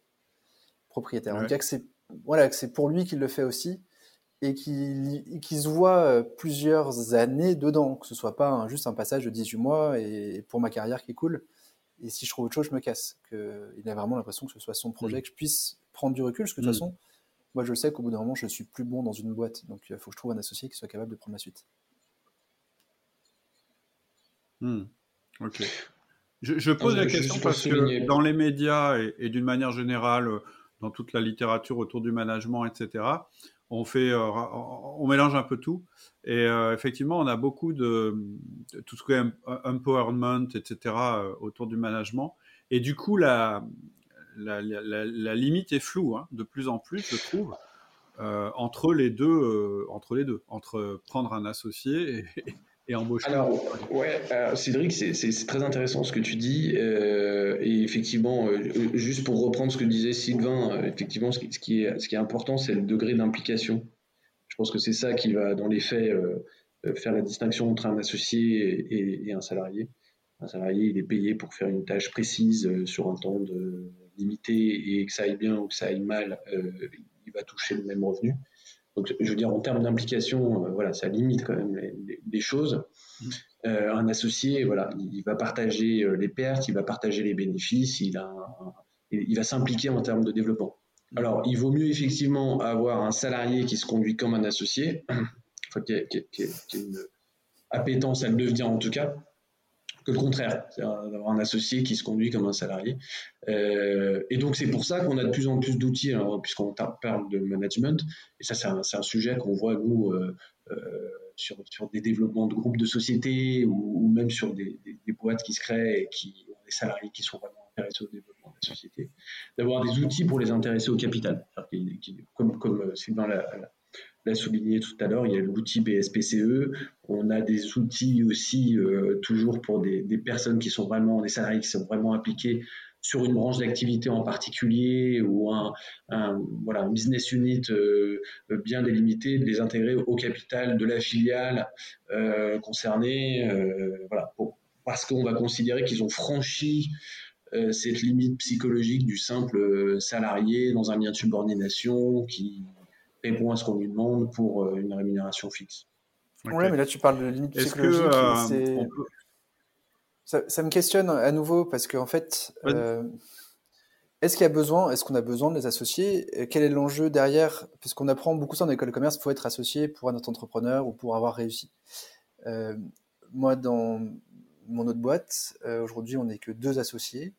S3: Propriétaire. Que c'est voilà, que c'est pour lui qu'il le fait aussi et qui, qui se voit euh, plusieurs années dedans, que ce soit pas juste un passage de 18 mois et pour ma carrière qui est cool. Et si je trouve autre chose, je me casse. Que, il a vraiment l'impression que ce soit son projet, mm. que je puisse prendre du recul, parce que de toute mm. façon, moi je sais qu'au bout d'un moment, je suis plus bon dans une boîte. Donc il faut que je trouve un associé qui soit capable de prendre la suite.
S1: Mm. Ok. Je, pose la question parce que dans les médias et d'une manière générale, dans toute la littérature autour du management, etc., on fait, euh, on mélange un peu tout. Et euh, effectivement, on a beaucoup de, tout ce qui est empowerment, etc. Euh, autour du management. Et du coup, la, la, limite est floue, hein, de plus en plus, je trouve, entre les deux, entre les deux, entre prendre un associé et,
S2: alors, ouais, Cédric, c'est très intéressant ce que tu dis. Euh, et effectivement, euh, juste pour reprendre ce que disait Sylvain, euh, effectivement, ce qui, est, ce qui est important, c'est le degré d'implication. Je pense que c'est ça qui va, dans les faits, faire la distinction entre un associé et, un salarié. Un salarié, il est payé pour faire une tâche précise sur un temps limité et que ça aille bien ou que ça aille mal, il va toucher le même revenu. Donc, je veux dire, en termes d'implication, voilà, ça limite quand même les, choses. Mmh. un associé, voilà, il va partager les pertes, il va partager les bénéfices, il, a il va s'impliquer en termes de développement. Alors, il vaut mieux effectivement avoir un salarié qui se conduit comme un associé, enfin, qui, a, une appétence à le devenir en tout cas, que le contraire, d'avoir un associé qui se conduit comme un salarié. Euh, et donc, c'est pour ça qu'on a de plus en plus d'outils, puisqu'on parle de management, et ça, c'est un, sujet qu'on voit, nous, euh, euh, sur, des développements de groupes de sociétés ou, même sur des, boîtes qui se créent et qui ont des salariés qui sont vraiment intéressés au développement de la société, d'avoir des outils pour les intéresser au capital. Comme, comme Sylvain l'a souligné tout à l'heure, il y a l'outil BSPCE. On a des outils aussi euh, toujours pour des, personnes qui sont vraiment, des salariés qui sont vraiment impliqués sur une branche d'activité en particulier ou un, voilà, business unit euh, bien délimité, de les intégrer au capital de la filiale euh, concernée, voilà, parce qu'on va considérer qu'ils ont franchi cette limite psychologique du simple salarié dans un lien de subordination qui répond à ce qu'on lui demande pour euh, une rémunération fixe.
S3: Oui, mais là tu parles de limite psychologique. Euh, ça, me questionne à nouveau parce qu'en en fait, euh, est-ce qu'il y a besoin, est-ce qu'on a besoin de les associer? Quel est l'enjeu derrière? Parce qu'on apprend beaucoup ça en école de commerce, il faut être associé pour un autre entrepreneur ou pour avoir réussi. moi, dans mon autre boîte, aujourd'hui, on n'est que deux associés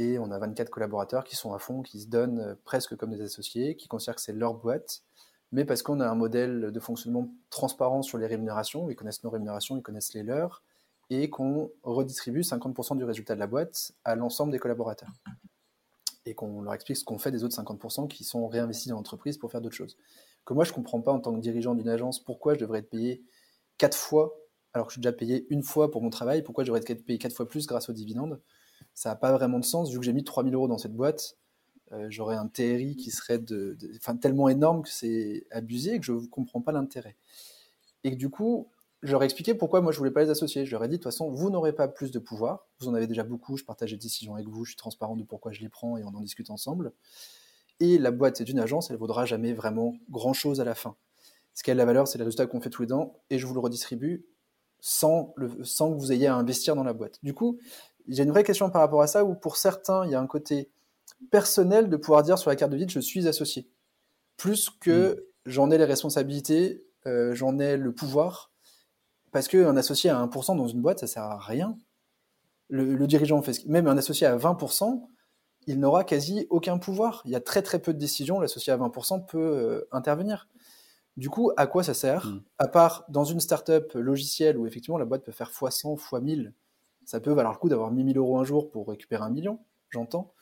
S3: et on a 24 collaborateurs qui sont à fond, qui se donnent euh, presque comme des associés, qui considèrent que c'est leur boîte, mais parce qu'on a un modèle de fonctionnement transparent sur les rémunérations, ils connaissent nos rémunérations, ils connaissent les leurs, et qu'on redistribue 50% du résultat de la boîte à l'ensemble des collaborateurs. Et qu'on leur explique ce qu'on fait des autres 50% qui sont réinvestis dans l'entreprise pour faire d'autres choses. Que moi, je ne comprends pas en tant que dirigeant d'une agence pourquoi je devrais être payé 4 fois, alors que je suis déjà payé une fois pour mon travail, pourquoi je devrais être payé 4 fois plus grâce aux dividendes ça n'a pas vraiment de sens. Vu que j'ai mis 3000 euros dans cette boîte, euh, j'aurais un TRI qui serait tellement énorme que c'est abusé et que je ne comprends pas l'intérêt. Et du coup, j'aurais expliqué pourquoi moi je voulais pas les associer. Je leur ai dit de toute façon, vous n'aurez pas plus de pouvoir. Vous en avez déjà beaucoup. Je partage les décisions avec vous. Je suis transparent de pourquoi je les prends et on en discute ensemble. Et la boîte d'une agence, elle vaudra jamais vraiment grand chose à la fin. Ce qui a de la valeur, c'est le résultat qu'on fait tous les dents et je vous le redistribue sans, sans que vous ayez à investir dans la boîte. Du coup, j'ai une vraie question par rapport à ça, où pour certains, il y a un côté personnel de pouvoir dire sur la carte de visite, je suis associé. Plus que mm. j'en ai les responsabilités, euh, j'en ai le pouvoir. Parce qu'un associé à 1% dans une boîte, ça sert à rien. Le, dirigeant fait Même un associé à 20%, il n'aura quasi aucun pouvoir. Il y a très très peu de décisions, l'associé à 20% peut euh, intervenir. Du coup, à quoi ça sert? Mm. À part dans une startup logicielle où effectivement la boîte peut faire x100, x1000 ça peut valoir le coup d'avoir mis 1000 euros un jour pour récupérer un million, j'entends.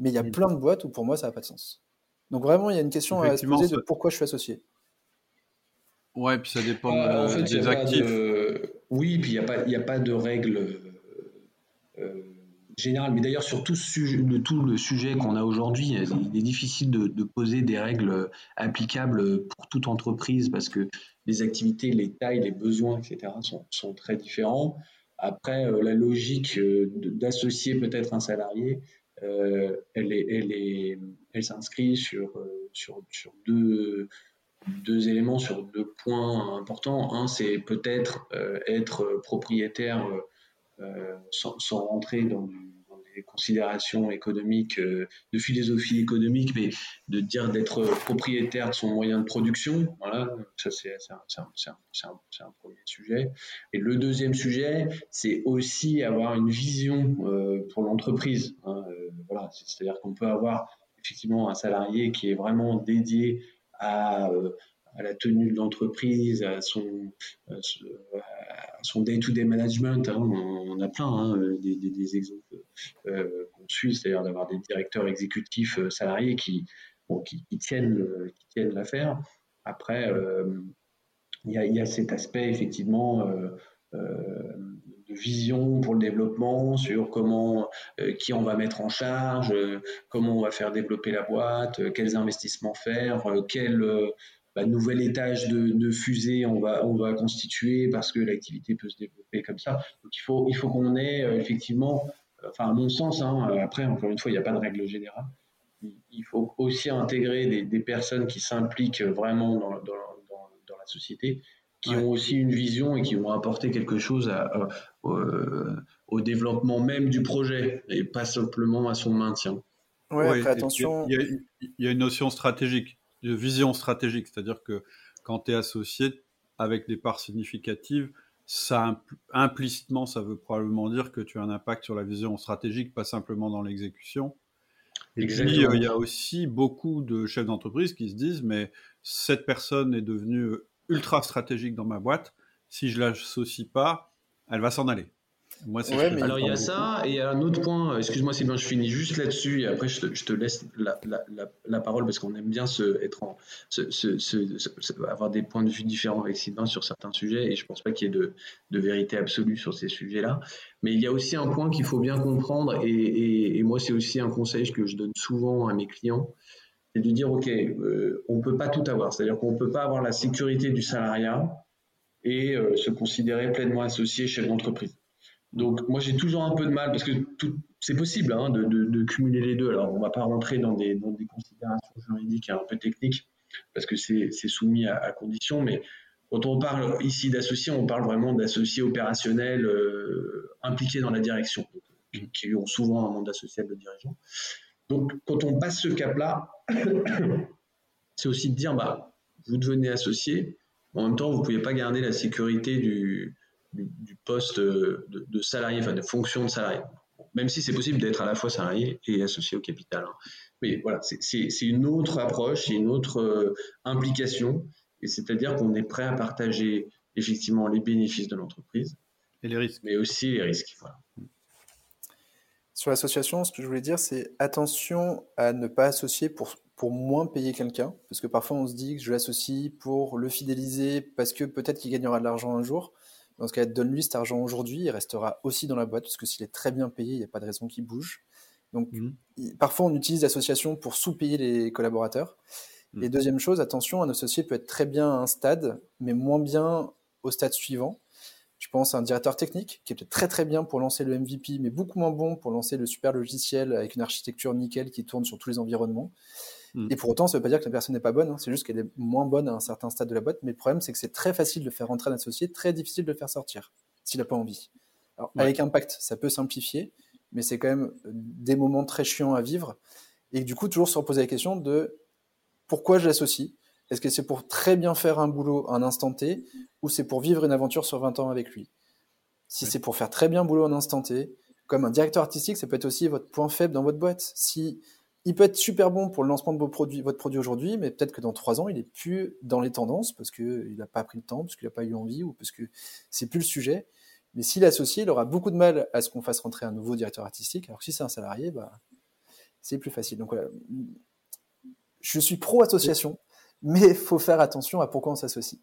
S3: Mais il y a plein de boîtes où pour moi ça n'a pas de sens. Donc vraiment, il y a une question à se poser de pourquoi je suis associé.
S1: Ouais, puis ça dépend euh, des actifs.
S2: Oui, puis il n'y a, pas, a pas de règle euh, euh, générale. Mais d'ailleurs, sur tout, le, tout le sujet qu'on a aujourd'hui, il est difficile de, poser des règles applicables pour toute entreprise parce que les activités, les tailles, les besoins, etc. sont, sont très différents. Après, euh, la logique euh, d'associer peut-être un salarié, euh, elle, est, elle, s'inscrit sur, sur, sur deux, deux éléments, sur deux points importants. Un, c'est peut-être être propriétaire sans, sans, rentrer dans du considérations économiques, euh, de philosophie économique, mais de dire d'être propriétaire de son moyen de production. Voilà, ça c'est un, premier sujet. Et le deuxième sujet, c'est aussi avoir une vision euh, pour l'entreprise. Hein, euh, voilà, c'est-à-dire qu'on peut avoir effectivement un salarié qui est vraiment dédié à à la tenue de l'entreprise, à son, day-to-day management. Hein, on, a plein hein, des, exemples euh, qu'on suit, c'est-à-dire d'avoir des directeurs exécutifs euh, salariés qui, qui, tiennent, l'affaire. Après, euh, il y, a cet aspect effectivement de vision pour le développement, sur comment, qui on va mettre en charge, comment on va faire développer la boîte, quels investissements faire, quel bah, nouvel étage de, fusée on va, on va constituer parce que l'activité peut se développer comme ça. Donc il faut, il faut qu'on ait euh, effectivement, enfin à mon sens, hein, après encore une fois, il n'y a pas de règle générale, il faut aussi intégrer des, personnes qui s'impliquent vraiment dans, la société, qui ont aussi une vision et qui vont apporter quelque chose au développement même du projet et pas simplement à son maintien.
S3: Ouais, attention.
S1: Il y, a, une notion stratégique, de vision stratégique, c'est-à-dire que quand tu es associé avec des parts significatives, ça implicitement, ça veut probablement dire que tu as un impact sur la vision stratégique, pas simplement dans l'exécution. Et puis, euh, il y a aussi beaucoup de chefs d'entreprise qui se disent, mais cette personne est devenue ultra stratégique dans ma boîte, si je l'associe pas, elle va s'en aller.
S2: Moi, mais alors il y a ça, et il y a un autre point, excuse-moi Sylvain, je finis juste là-dessus, et après je te, je te laisse la, la, la, parole parce qu'on aime bien se, être en, se, avoir des points de vue différents avec Sylvain sur certains sujets, et je ne pense pas qu'il y ait de, de, vérité absolue sur ces sujets-là. Mais il y a aussi un point qu'il faut bien comprendre, et, et, moi c'est aussi un conseil que je donne souvent à mes clients, c'est de dire, OK, euh, on ne peut pas tout avoir, c'est-à-dire qu'on ne peut pas avoir la sécurité du salariat et euh, se considérer pleinement associé chef d'entreprise. Donc moi j'ai toujours un peu de mal parce que c'est possible hein, de, cumuler les deux. Alors on ne va pas rentrer dans des, considérations juridiques un peu techniques parce que c'est soumis à, conditions, mais quand on parle ici d'associés, on parle vraiment d'associés opérationnels euh, impliqués dans la direction, qui, ont souvent un mandat social de dirigeant. Donc quand on passe ce cap-là, c'est aussi de dire bah vous devenez associé, en même temps vous ne pouvez pas garder la sécurité du, du, poste de, salarié, enfin de fonction de salarié. Même si c'est possible d'être à la fois salarié et associé au capital. Hein. Mais voilà, c'est une autre approche, une autre euh, implication, et c'est-à-dire qu'on est prêt à partager effectivement les bénéfices de l'entreprise.
S1: Et les risques.
S2: Mais aussi les risques.
S3: Sur l'association, ce que je voulais dire, c'est attention à ne pas associer pour, pour moins payer quelqu'un, parce que parfois on se dit que je l'associe pour le fidéliser, parce que peut-être qu'il gagnera de l'argent un jour. Dans ce cas, donne-lui cet argent aujourd'hui, il restera aussi dans la boîte, parce que s'il est très bien payé, il n'y a pas de raison qu'il bouge. Donc, mmh. parfois, on utilise l'association pour sous-payer les collaborateurs. Mmh. Et deuxième chose, attention, un associé peut être très bien à un stade, mais moins bien au stade suivant. Je pense à un directeur technique qui est peut-être très très bien pour lancer le MVP, mais beaucoup moins bon pour lancer le super logiciel avec une architecture nickel qui tourne sur tous les environnements. Mm. Et pour autant, ça ne veut pas dire que la personne n'est pas bonne, hein. c'est juste qu'elle est moins bonne à un certain stade de la boîte. Mais le problème, c'est que c'est très facile de faire rentrer un associé, très difficile de le faire sortir s'il n'a pas envie. Alors, Avec Impact, ça peut simplifier, mais c'est quand même des moments très chiants à vivre. Et du coup, toujours se reposer la question de pourquoi je l'associe Est-ce que c'est pour très bien faire un boulot à un instant T ou c'est pour vivre une aventure sur 20 ans avec lui? Si c'est pour faire très bien un boulot à un instant T, comme un directeur artistique, ça peut être aussi votre point faible dans votre boîte. Si il peut être super bon pour le lancement de vos produits, votre produit aujourd'hui, mais peut-être que dans trois ans, il est plus dans les tendances parce qu'il n'a pas pris le temps, parce qu'il n'a pas eu envie ou parce que c'est plus le sujet. Mais s'il est associé, il aura beaucoup de mal à ce qu'on fasse rentrer un nouveau directeur artistique. Alors que si c'est un salarié, bah, c'est plus facile. Donc voilà, je suis pro-association, mais il faut faire attention à pourquoi on s'associe.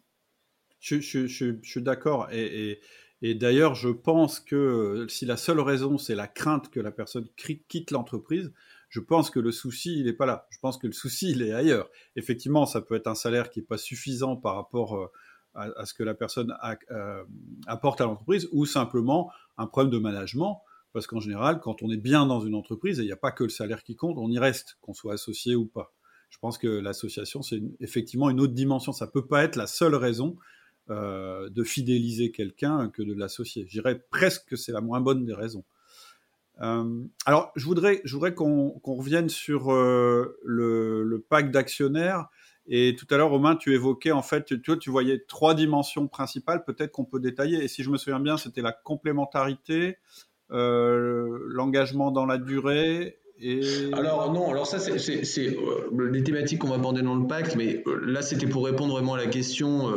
S1: Je, suis d'accord. Et, d'ailleurs, je pense que si la seule raison, c'est la crainte que la personne quitte l'entreprise, je pense que le souci, il n'est pas là. Je pense que le souci, il est ailleurs. Effectivement, ça peut être un salaire qui n'est pas suffisant par rapport euh, à, ce que la personne euh, apporte à l'entreprise, ou simplement un problème de management. Parce qu'en général, quand on est bien dans une entreprise, et il n'y a pas que le salaire qui compte, on y reste, qu'on soit associé ou pas. Je pense que l'association, c'est effectivement une autre dimension. Ça ne peut pas être la seule raison euh, de fidéliser quelqu'un que de l'associer. Je dirais presque que c'est la moins bonne des raisons. Euh, alors, je voudrais, je voudrais qu'on revienne sur euh, le, pacte d'actionnaires. Et tout à l'heure, Romain, tu évoquais en fait, tu, tu voyais trois dimensions principales. Peut-être qu'on peut détailler. Et si je me souviens bien, c'était la complémentarité, l'engagement dans la durée. Et...
S2: Alors non, alors ça c'est euh, les thématiques qu'on va aborder dans le pacte, mais euh, là c'était pour répondre vraiment à la question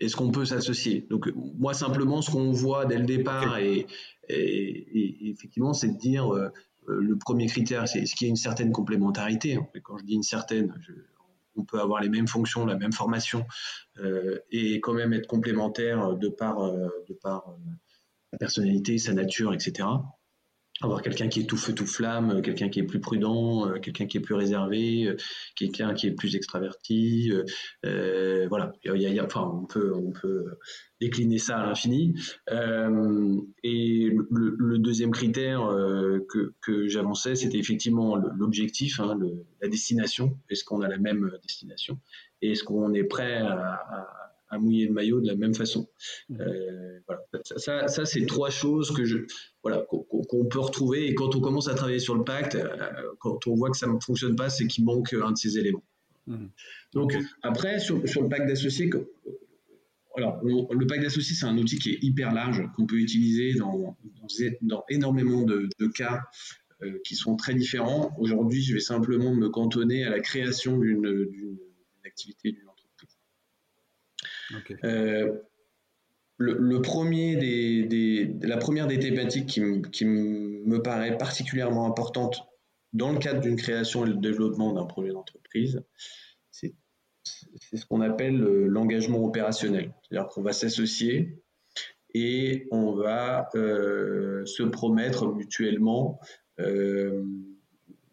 S2: est-ce qu'on peut s'associer? Donc moi simplement ce qu'on voit dès le départ et, effectivement c'est de dire euh, euh, le premier critère c'est est-ce qu'il y a une certaine complémentarité. Hein. quand je dis une certaine, on peut avoir les mêmes fonctions, la même formation euh, et quand même être complémentaire de par, de par la personnalité, sa nature, etc. avoir quelqu'un qui est tout feu tout flamme, quelqu'un qui est plus prudent, quelqu'un qui est plus réservé, quelqu'un qui est plus extraverti. voilà, enfin, on peut, on peut décliner ça à l'infini. et le, deuxième critère que, que j'avançais, c'était effectivement l'objectif, hein, la destination. Est-ce qu'on a la même destination? Est-ce qu'on est prêt à à mouiller le maillot de la même façon. Mmh. Euh, voilà. Ça, ça, c'est trois choses que je, voilà, qu'on peut retrouver. Et quand on commence à travailler sur le pacte, euh, quand on voit que ça ne fonctionne pas, c'est qu'il manque un de ces éléments. Mmh. Donc après, sur, sur le pacte d'associés, alors, le pacte d'associés, c'est un outil qui est hyper large, qu'on peut utiliser dans, dans, énormément de, de cas euh, qui sont très différents. Aujourd'hui, je vais simplement me cantonner à la création d'une activité, euh, le, premier des, la première des thématiques qui, me paraît particulièrement importante dans le cadre d'une création et le développement d'un projet d'entreprise, c'est ce qu'on appelle l'engagement opérationnel. C'est-à-dire qu'on va s'associer et on va euh, se promettre mutuellement euh,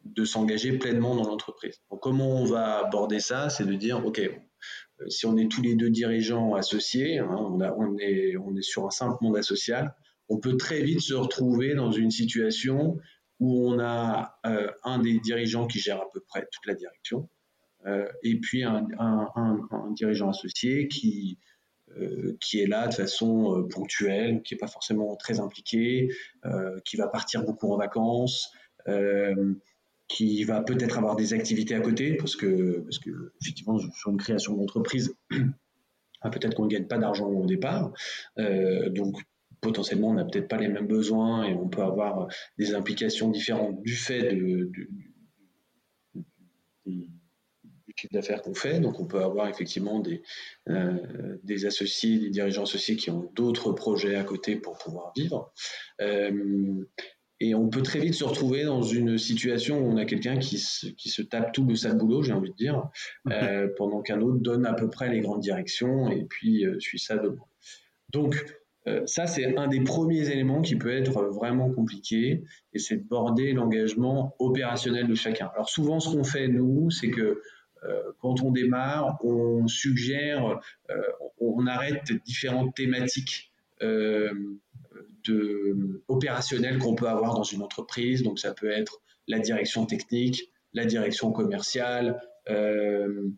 S2: de s'engager pleinement dans l'entreprise. comment on va aborder ça? C'est de dire, OK, euh, si on est tous les deux dirigeants associés, hein, on, est, sur un simple mandat social, on peut très vite se retrouver dans une situation où on a euh, un des dirigeants qui gère à peu près toute la direction, euh, et puis un, dirigeant associé qui est là de façon ponctuelle, qui n'est pas forcément très impliqué, qui va partir beaucoup en vacances, qui va peut-être avoir des activités à côté, parce que, parce que effectivement, sur une création d'entreprise, ah, peut-être qu'on ne gagne pas d'argent au départ. Euh, donc, potentiellement, on n'a peut-être pas les mêmes besoins et on peut avoir des implications différentes du fait du chiffre d'affaires qu'on fait. Donc, on peut avoir effectivement des, euh, des associés, des dirigeants associés qui ont d'autres projets à côté pour pouvoir vivre. Euh, et on peut très vite se retrouver dans une situation où on a quelqu'un qui se, qui se tape tout le sale boulot, j'ai envie de dire, euh, pendant qu'un autre donne à peu près les grandes directions et puis euh, suit ça de loin. Donc, euh, ça, c'est un des premiers éléments qui peut être vraiment compliqué, et c'est de border l'engagement opérationnel de chacun. Alors souvent, ce qu'on fait, nous, c'est que quand on démarre, on suggère, on arrête différentes thématiques de, opérationnel qu'on peut avoir dans une entreprise. Donc ça peut être la direction technique, la direction commerciale, euh,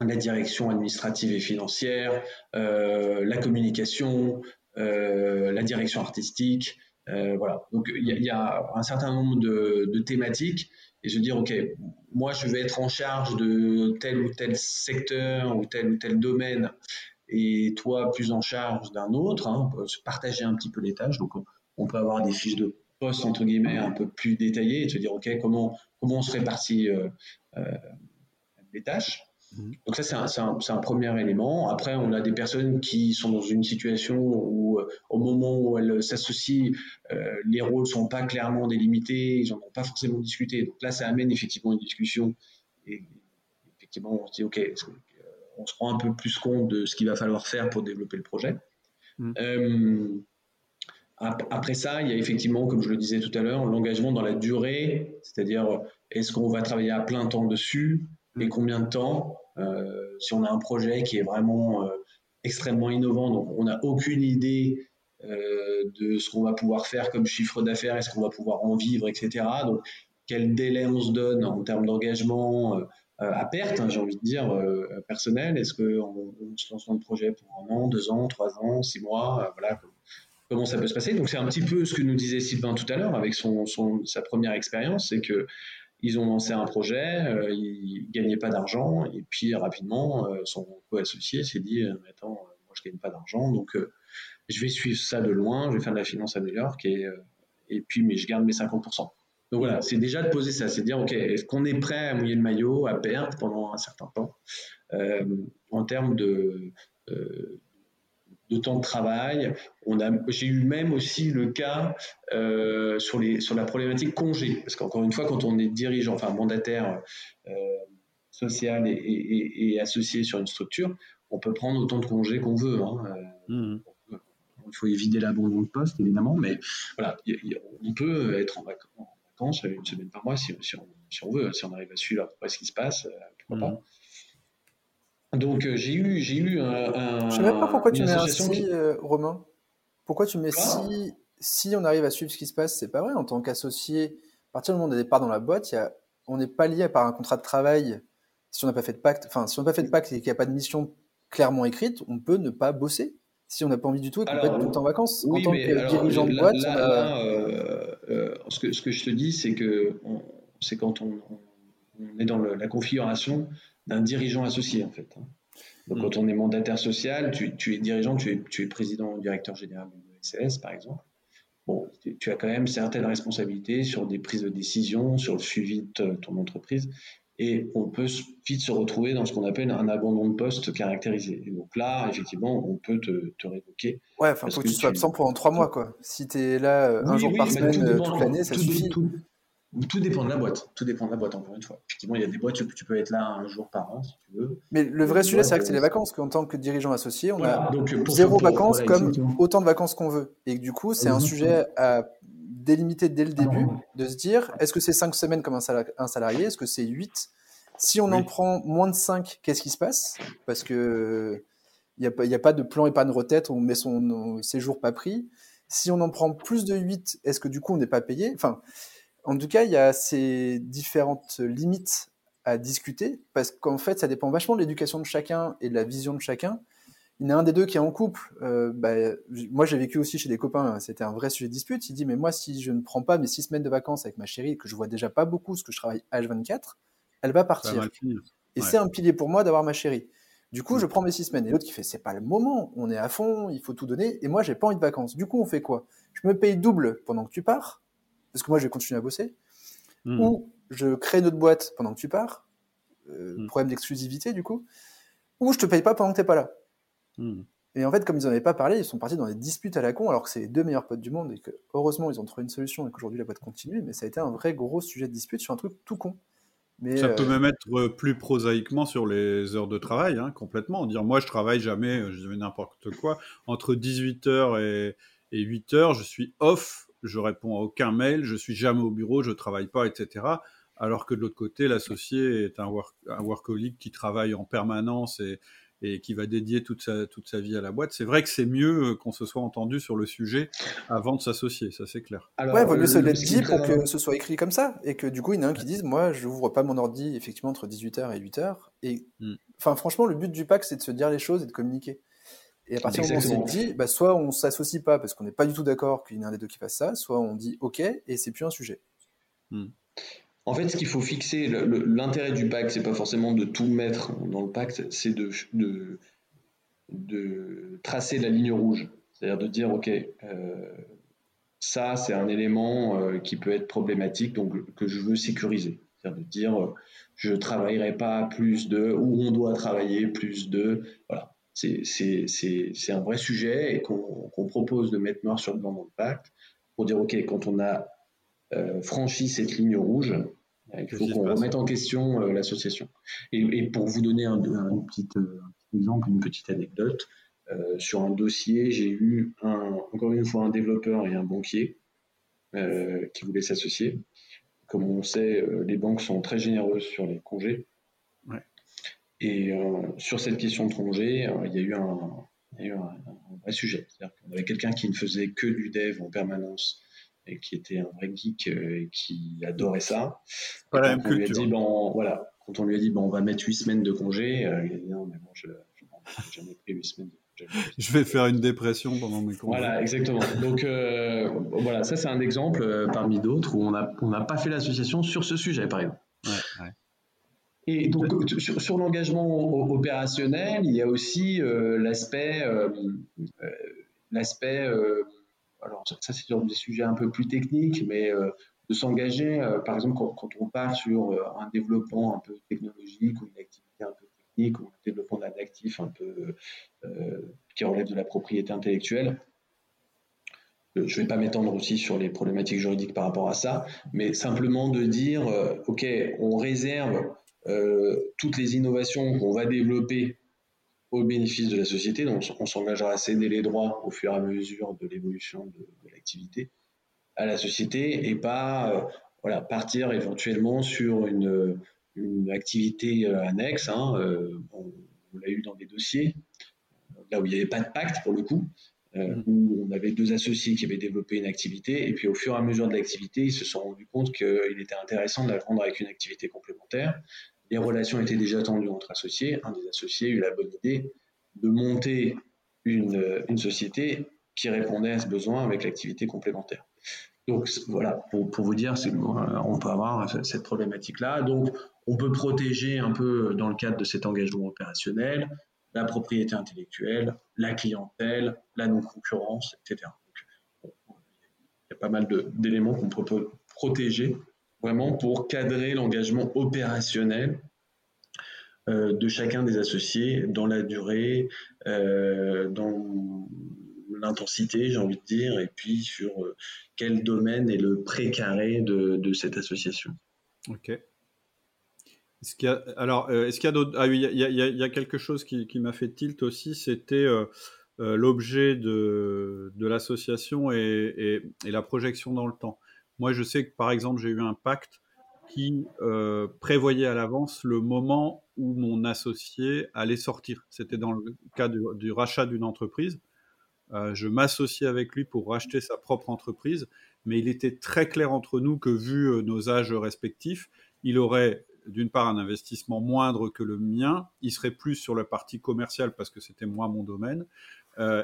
S2: la direction administrative et financière, euh, la communication, euh, la direction artistique. voilà. Donc il y, a un certain nombre de, de, thématiques et veux dire ok, moi je vais être en charge de tel ou tel secteur ou tel ou tel domaine et toi plus en charge d'un autre. Hein, on peut se partager un petit peu les tâches. Donc, on, peut avoir des fiches de poste entre guillemets un peu plus détaillées et se dire ok comment comment on se répartit euh, euh, les tâches. Mhm. Donc ça, c'est un, un, premier élément. Après, on a des personnes qui sont dans une situation où, euh, au moment où elles s'associent, les rôles sont pas clairement délimités, ils n'en ont pas forcément discuté. Donc là, ça amène effectivement une discussion. Et effectivement, on se dit, OK, on se rend un peu plus compte de ce qu'il va falloir faire pour développer le projet. Mm. Euh, après ça, il y a effectivement, comme je le disais tout à l'heure, l'engagement dans la durée, c'est-à-dire est-ce qu'on va travailler à plein temps dessus et mm. combien de temps euh, Si on a un projet qui est vraiment euh, extrêmement innovant, donc on n'a aucune idée de ce qu'on va pouvoir faire comme chiffre d'affaires, est-ce qu'on va pouvoir en vivre, etc. Donc quel délai on se donne en termes d'engagement à perte, hein, j'ai envie de dire, euh, personnel Est-ce qu'on on se lance dans le projet pour un an, deux ans, trois ans, six mois euh, Voilà, comment ça peut se passer? Donc c'est un petit peu ce que nous disait Sylvain tout à l'heure avec son, sa première expérience, c'est que ils ont lancé un projet, ils gagnaient pas d'argent et puis rapidement son co-associé s'est dit mais attends moi je gagne pas d'argent donc je vais suivre ça de loin, je vais faire de la finance à New York et, et puis mais je garde mes 50%. Donc voilà, c'est déjà de poser ça, c'est de dire, OK, est-ce qu'on est prêt à mouiller le maillot, à perdre pendant un certain temps euh, en termes de, euh, de temps de travail? On a, J'ai eu même aussi le cas euh, sur, les, sur la problématique congé, parce qu'encore une fois, quand on est dirigeant, enfin mandataire social et, associé sur une structure, on peut prendre autant de congés qu'on veut. Hein, mmh. il faut éviter l'abandon de poste, évidemment, mais voilà, on peut être en vacances une semaine par mois si, on, veut, si on arrive à suivre ce qui se passe, pourquoi pas. Mmh. Donc j'ai eu, j'ai eu un,
S3: Je ne sais même pas pourquoi tu mets un si, Romain. Pourquoi tu mets si, si on arrive à suivre ce qui se passe, c'est pas vrai. En tant qu'associé, à partir du moment où on est dans la boîte, y a, on n'est pas lié par un contrat de travail. Si on n'a pas fait de pacte, enfin, si on n'a pas fait de pacte et qu'il n'y a pas de mission clairement écrite, on peut ne pas bosser. Si on n'a pas envie du tout et qu'on peut être tout le temps en vacances. en tant que dirigeant de boîte,
S2: euh, euh, ce, que, ce que je te dis, c'est que c'est quand on, est dans la configuration d'un dirigeant associé, en fait. Hein. Donc, hmm. quand on est mandataire social, tu, tu es dirigeant, tu es, tu es président ou directeur général de SCS, par exemple bon, tu as quand même certaines responsabilités sur des prises de décision, sur le suivi de ton entreprise, et on peut vite se retrouver dans ce qu'on appelle un abandon de poste caractérisé. Et donc là, effectivement, on peut te, te révoquer.
S3: Ouais, enfin, faut que, tu sois absent pendant trois mois, quoi. Si tu es là euh, un jour par semaine euh, toute l'année, ça suffit.
S2: Tout dépend de la boîte. Tout dépend de la boîte, encore une fois. Effectivement, il y a des boîtes où tu peux être là un jour par an, si tu veux.
S3: Mais le vrai sujet, c'est que c'est les vacances. Qu'en tant que dirigeant associé, on a zéro vacances comme autant de vacances qu'on veut. Et du coup, c'est un sujet à délimiter dès le début, de se dire, est-ce que c'est cinq semaines comme un salarié Est-ce que c'est huit? Si on en prend moins de cinq, qu'est-ce qui se passe? Parce que il n'y a, a, pas de plan épargne retraite, on met son séjour pas pris. Si on en prend plus de 8, est-ce que du coup on n'est pas payé? Enfin, en tout cas, il y a ces différentes limites à discuter, parce qu'en fait, ça dépend vachement de l'éducation de chacun et de la vision de chacun. Il y en a un des deux qui est en couple. Euh, bah, moi, j'ai vécu aussi chez des copains, c'était un vrai sujet de dispute. Il dit, mais moi, si je ne prends pas mes six semaines de vacances avec ma chérie, que je vois déjà pas beaucoup, ce que je travaille H24, elle va partir. et c'est un pilier pour moi d'avoir ma chérie. Du coup, je prends mes six semaines. Et l'autre qui fait, c'est pas le moment, on est à fond, il faut tout donner. Et moi, j'ai pas envie de vacances. Du coup, on fait quoi? Je me paye double pendant que tu pars parce que moi je vais continuer à bosser, hmm. ou je crée une autre boîte pendant que tu pars, euh, hmm. problème d'exclusivité du coup, ou je te paye pas pendant que t'es pas là. Hmm. Et en fait, comme ils n'en avaient pas parlé, ils sont partis dans des disputes à la con, alors que c'est les deux meilleurs potes du monde, et que heureusement ils ont trouvé une solution et qu'aujourd'hui la boîte continue, mais ça a été un vrai gros sujet de dispute sur un truc tout con.
S1: Mais ça peut euh, même être euh, plus prosaïquement sur les heures de travail, hein, complètement. Dire, moi je travaille jamais, je fais n'importe quoi, entre 18h et, et 8h, je suis off je réponds à aucun mail, je suis jamais au bureau, je travaille pas, etc. Alors que de l'autre côté, l'associé est un, work, un, workaholic qui travaille en permanence et, et qui va dédier toute sa, toute sa vie à la boîte. C'est vrai que c'est mieux euh, qu'on se soit entendu sur le sujet avant de s'associer, ça c'est clair.
S3: Alors, ouais, vaut mieux se l'être dit pour que ce soit écrit comme ça. Et que du coup, il y en a un qui dise Moi, je n'ouvre pas mon ordi effectivement entre 18h et 8h. Et hmm. enfin, franchement, le but du pack, c'est de se dire les choses et de communiquer. Et à partir du moment où on s'est dit, bah, soit on s'associe pas parce qu'on n'est pas du tout d'accord qu'il y en ait un des deux qui fasse ça, soit on dit OK et c'est plus un sujet.
S2: Hmm. En fait, ce qu'il faut fixer, l'intérêt du pacte, c'est pas forcément de tout mettre dans le pacte, c'est de, tracer la ligne rouge. C'est-à-dire de dire, OK, euh, ça, c'est un élément euh, qui peut être problématique, donc que je veux sécuriser. C'est-à-dire de dire, euh, je travaillerai pas plus de, ou on doit travailler plus de, voilà c'est un vrai sujet et qu'on propose de mettre noir sur blanc dans le pacte pour dire, OK, quand on a euh, franchi cette ligne rouge, il faut qu'on remette en question euh, l'association. Et, pour vous donner un, petit, euh, exemple, une petite anecdote, sur un dossier, j'ai eu un, encore une fois un développeur et un banquier qui voulaient s'associer. Comme on sait, les banques sont très généreuses sur les congés. Et euh, sur cette question de congé, euh, il y a eu un, vrai sujet. C'est-à-dire qu'on avait quelqu'un qui ne faisait que du dev en permanence et qui était un vrai geek euh, et qui adorait ça. Voilà, quand, on lui a dit, bon, voilà, quand on lui a dit bon, on va mettre 8 semaines de congé, il a dit non, mais bon, je n'ai jamais pris 8 semaines de
S1: congé. Je vais faire une dépression pendant mes congés.
S2: Voilà, exactement. Donc voilà, ça c'est un exemple parmi d'autres où on n'a on pas fait l'association sur ce sujet, par exemple. Ouais, ouais. Et donc, sur, l'engagement opérationnel, il y a aussi euh, l'aspect, euh, euh, l'aspect, alors ça c'est sur des sujets un peu plus techniques, mais de s'engager, par exemple, quand, on part sur un développement un peu technologique ou une activité un peu technique ou un développement d'un actif un peu qui relève de la propriété intellectuelle. Je ne vais pas m'étendre aussi sur les problématiques juridiques par rapport à ça, mais simplement de dire, OK, on réserve euh, toutes les innovations qu'on va développer au bénéfice de la société. Donc, on s'engagera à céder les droits au fur et à mesure de l'évolution de, l'activité à la société et pas euh, voilà, partir éventuellement sur une, une activité euh, annexe. Hein, euh, on, l'a eu dans des dossiers, là où il n'y avait pas de pacte pour le coup, mmh. où on avait deux associés qui avaient développé une activité, et puis au fur et à mesure de l'activité, ils se sont rendus compte qu'il était intéressant de la vendre avec une activité complémentaire les relations étaient déjà tendues entre associés. Un des associés a eu la bonne idée de monter une, société qui répondait à ce besoin avec l'activité complémentaire. Donc voilà, pour, vous dire, on peut avoir cette problématique-là. Donc on peut protéger un peu dans le cadre de cet engagement opérationnel la propriété intellectuelle, la clientèle, la non-concurrence, etc. Il y a pas mal d'éléments qu'on peut protéger vraiment pour cadrer l'engagement opérationnel euh, de chacun des associés dans la durée, euh, dans l'intensité, j'ai envie de dire, et puis sur euh, quel domaine est le précaré de, de cette association.
S1: Ok. Alors, est-ce qu'il y a d'autres Ah oui, il y, a quelque chose qui, m'a fait tilt aussi, c'était l'objet de, l'association et, la projection dans le temps. Moi, je sais que par exemple, j'ai eu un pacte qui euh, prévoyait à l'avance le moment où mon associé allait sortir. C'était dans le cas du, rachat d'une entreprise. Euh, je m'associais avec lui pour racheter sa propre entreprise, mais il était très clair entre nous que vu euh, nos âges respectifs, il aurait d'une part un investissement moindre que le mien, il serait plus sur la partie commerciale parce que c'était moi mon domaine,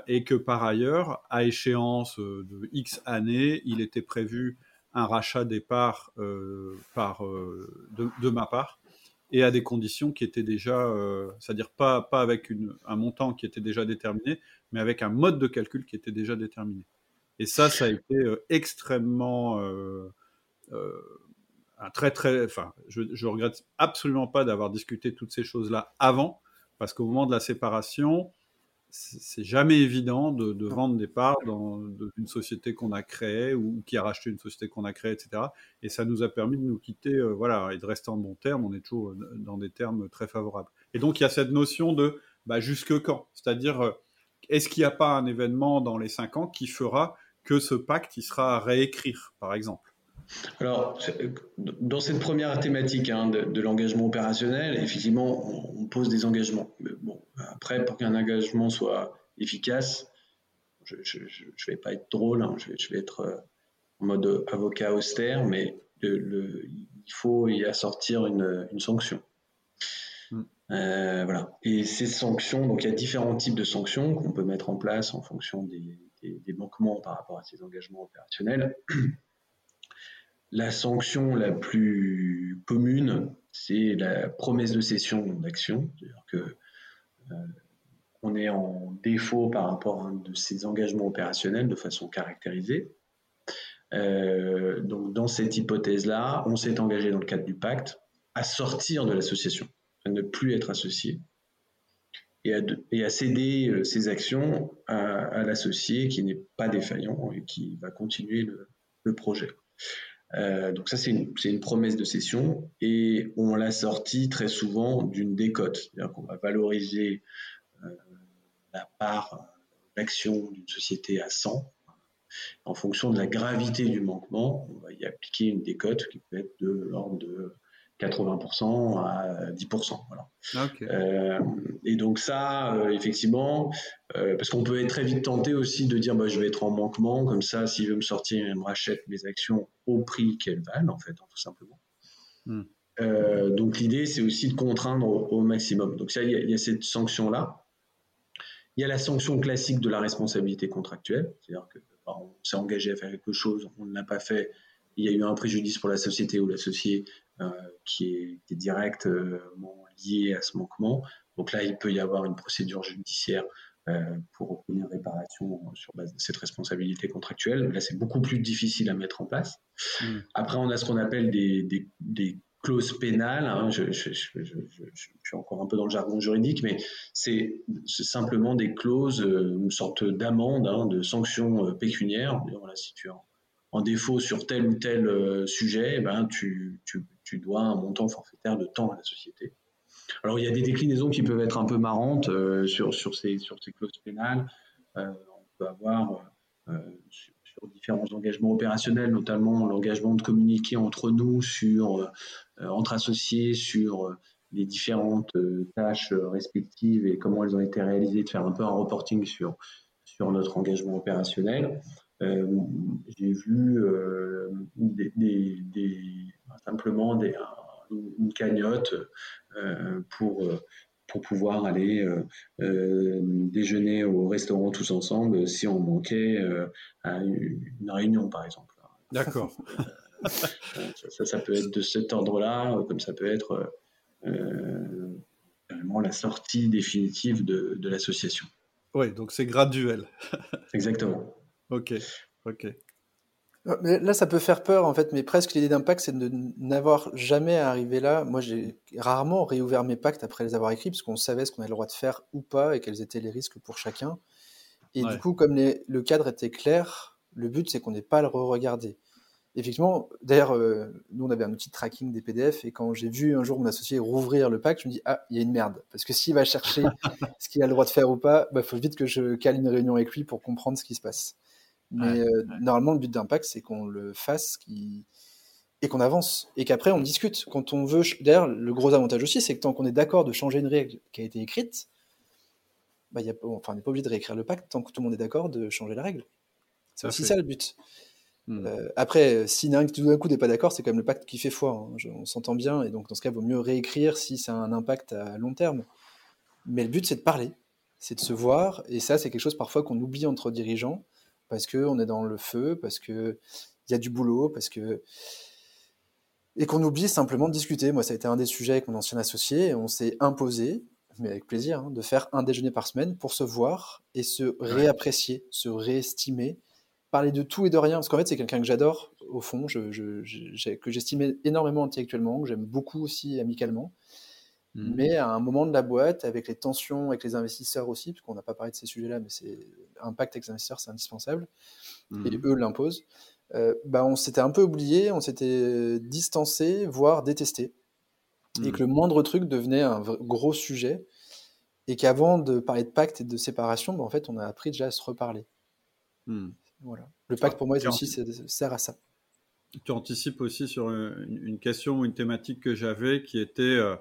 S1: et que par ailleurs, à échéance de X années, il était prévu un rachat des parts euh, par, euh, de, ma part et à des conditions qui étaient déjà, euh, c'est-à-dire pas, pas avec une, un montant qui était déjà déterminé, mais avec un mode de calcul qui était déjà déterminé. Et ça, ça a été extrêmement, un très très, enfin, je, je regrette absolument pas d'avoir discuté toutes ces choses-là avant, parce qu'au moment de la séparation, c'est jamais évident de, vendre des parts dans une société qu'on a créée ou qui a racheté une société qu'on a créée, etc. Et ça nous a permis de nous quitter, euh, voilà, et de rester en bon terme. On est toujours euh, dans des termes très favorables. Et donc il y a cette notion de bah, jusque quand, c'est-à-dire euh, est-ce qu'il n'y a pas un événement dans les cinq ans qui fera que ce pacte il sera à réécrire, par exemple?
S2: Alors, dans cette première thématique hein, de, l'engagement opérationnel, effectivement, on, pose des engagements. bon, après, pour qu'un engagement soit efficace, je ne vais pas être drôle, hein, je, vais, être euh, en mode avocat austère, mais il faut y assortir une, sanction. Hmm. Euh, voilà. Et ces sanctions, donc il y a différents types de sanctions qu'on peut mettre en place en fonction des, des manquements par rapport à ces engagements opérationnels. La sanction la plus commune, c'est la promesse de cession d'action, c'est-à-dire que euh, on est en défaut par rapport à un de ces engagements opérationnels de façon caractérisée. Euh, donc dans cette hypothèse-là, on s'est engagé dans le cadre du pacte à sortir de l'association, à ne plus être associé et à, céder euh, ses actions à, l'associé qui n'est pas défaillant et qui va continuer le projet. Euh, donc ça, c'est une, promesse de cession et on l'a sorti très souvent d'une décote. C'est-à-dire qu'on va valoriser euh, la part d'action d'une société à 100. En fonction de la gravité du manquement, on va y appliquer une décote qui peut être de l'ordre de 80% à 10%. Voilà. Euh, et donc ça, euh, effectivement, euh, parce qu'on peut être très vite tenté aussi de dire bah, je vais être en manquement, comme ça, s'il veut me sortir, il me rachète mes actions au prix qu'elles valent, en fait, hein, tout simplement. Hmm. donc l'idée, c'est aussi de contraindre au, maximum. Donc ça, il y, a cette sanction-là. Il y a la sanction classique de la responsabilité contractuelle, c'est-à-dire que bah, on s'est engagé à faire quelque chose, on ne l'a pas fait, il y a eu un préjudice pour la société ou l'associé, euh, qui, est, directement lié à ce manquement. Donc là, il peut y avoir une procédure judiciaire euh, pour obtenir réparation sur base de cette responsabilité contractuelle. Là, c'est beaucoup plus difficile à mettre en place. Mm. Après, on a ce qu'on appelle des, des, clauses pénales. Hein. Je, je, suis encore un peu dans le jargon juridique, mais c'est simplement des clauses, euh, une sorte d'amende, hein, de sanctions pécuniaires. Voilà, si tu es en, défaut sur tel ou tel sujet, eh ben, tu, tu, tu dois un montant forfaitaire de temps à la société. Alors, il y a des déclinaisons qui peuvent être un peu marrantes sur, sur, ces, sur ces clauses pénales. on peut avoir sur, différents engagements opérationnels, notamment l'engagement de communiquer entre nous, sur, entre associés, sur les différentes tâches respectives et comment elles ont été réalisées, de faire un peu un reporting sur, sur notre engagement opérationnel. Euh, j'ai vu euh, simplement des, une cagnotte euh, pour, pour pouvoir aller déjeuner au restaurant tous ensemble si on manquait à une réunion, par exemple.
S1: D'accord.
S2: ça, ça, peut être de cet ordre-là, comme ça peut être vraiment la sortie définitive de, de l'association.
S1: Oui, donc c'est graduel.
S2: Exactement.
S1: Ok, ok.
S3: Mais là, ça peut faire peur, en fait, mais presque l'idée d'impact, c'est de n'avoir jamais arrivé là. Moi, j'ai rarement réouvert mes pactes après les avoir écrits, parce qu'on savait ce qu'on avait le droit de faire ou pas, et quels étaient les risques pour chacun. Et du coup, comme le cadre était clair, le but, c'est qu'on n'ait pas à le re-regarder effectivement, d'ailleurs, euh, nous, on avait un outil de tracking des PDF, et quand j'ai vu un jour mon associé rouvrir le pack, je me dis, ah, il y a une merde. Parce que s'il va chercher ce qu'il a le droit de faire ou pas, il bah, faut vite que je cale une réunion avec lui pour comprendre ce qui se passe. Mais euh, normalement, le but d'impact, c'est qu'on le fasse et qu'on avance. Et qu'après, on discute. Quand on veut. D'ailleurs, le gros avantage aussi, c'est que tant qu'on est d'accord de changer une règle qui a été écrite, bah, y a... enfin, on n'est pas obligé de réécrire le pacte tant que tout le monde est d'accord de changer la règle. C'est aussi ça le but. Hmm. Euh, après, si un tout d'un coup n'est pas d'accord, c'est quand même le pacte qui fait foi. Hein. on s'entend bien, et donc dans ce cas, il vaut mieux réécrire si ça a un impact à long terme. Mais le but, c'est de parler, c'est de se voir, et ça, c'est quelque chose parfois qu'on oublie entre dirigeants, parce qu'on est dans le feu, parce qu'il y a du boulot, parce que. Et qu'on oublie simplement de discuter. Moi, ça a été un des sujets avec mon ancien associé, on s'est imposé, mais avec plaisir, hein, de faire un déjeuner par semaine pour se voir et se réapprécier, se réestimer parler de tout et de rien, parce qu'en fait, c'est quelqu'un que j'adore, au fond, je, que j'estime énormément intellectuellement, que j'aime beaucoup aussi amicalement. Mmh. Mais à un moment de la boîte, avec les tensions avec les investisseurs aussi, parce qu'on n'a pas parlé de ces sujets-là, mais c'est un pacte avec les investisseurs, c'est indispensable, mmh. et eux l'imposent, euh, bah on s'était un peu oublié, on s'était distancé, voire détesté, et mmh. que le moindre truc devenait un gros sujet, et qu'avant de parler de pacte et de séparation, bah, en fait, on a appris déjà à se reparler. Voilà. Le pacte pour moi aussi sert à ça.
S1: Tu anticipes aussi sur une, question ou une thématique que j'avais qui était euh,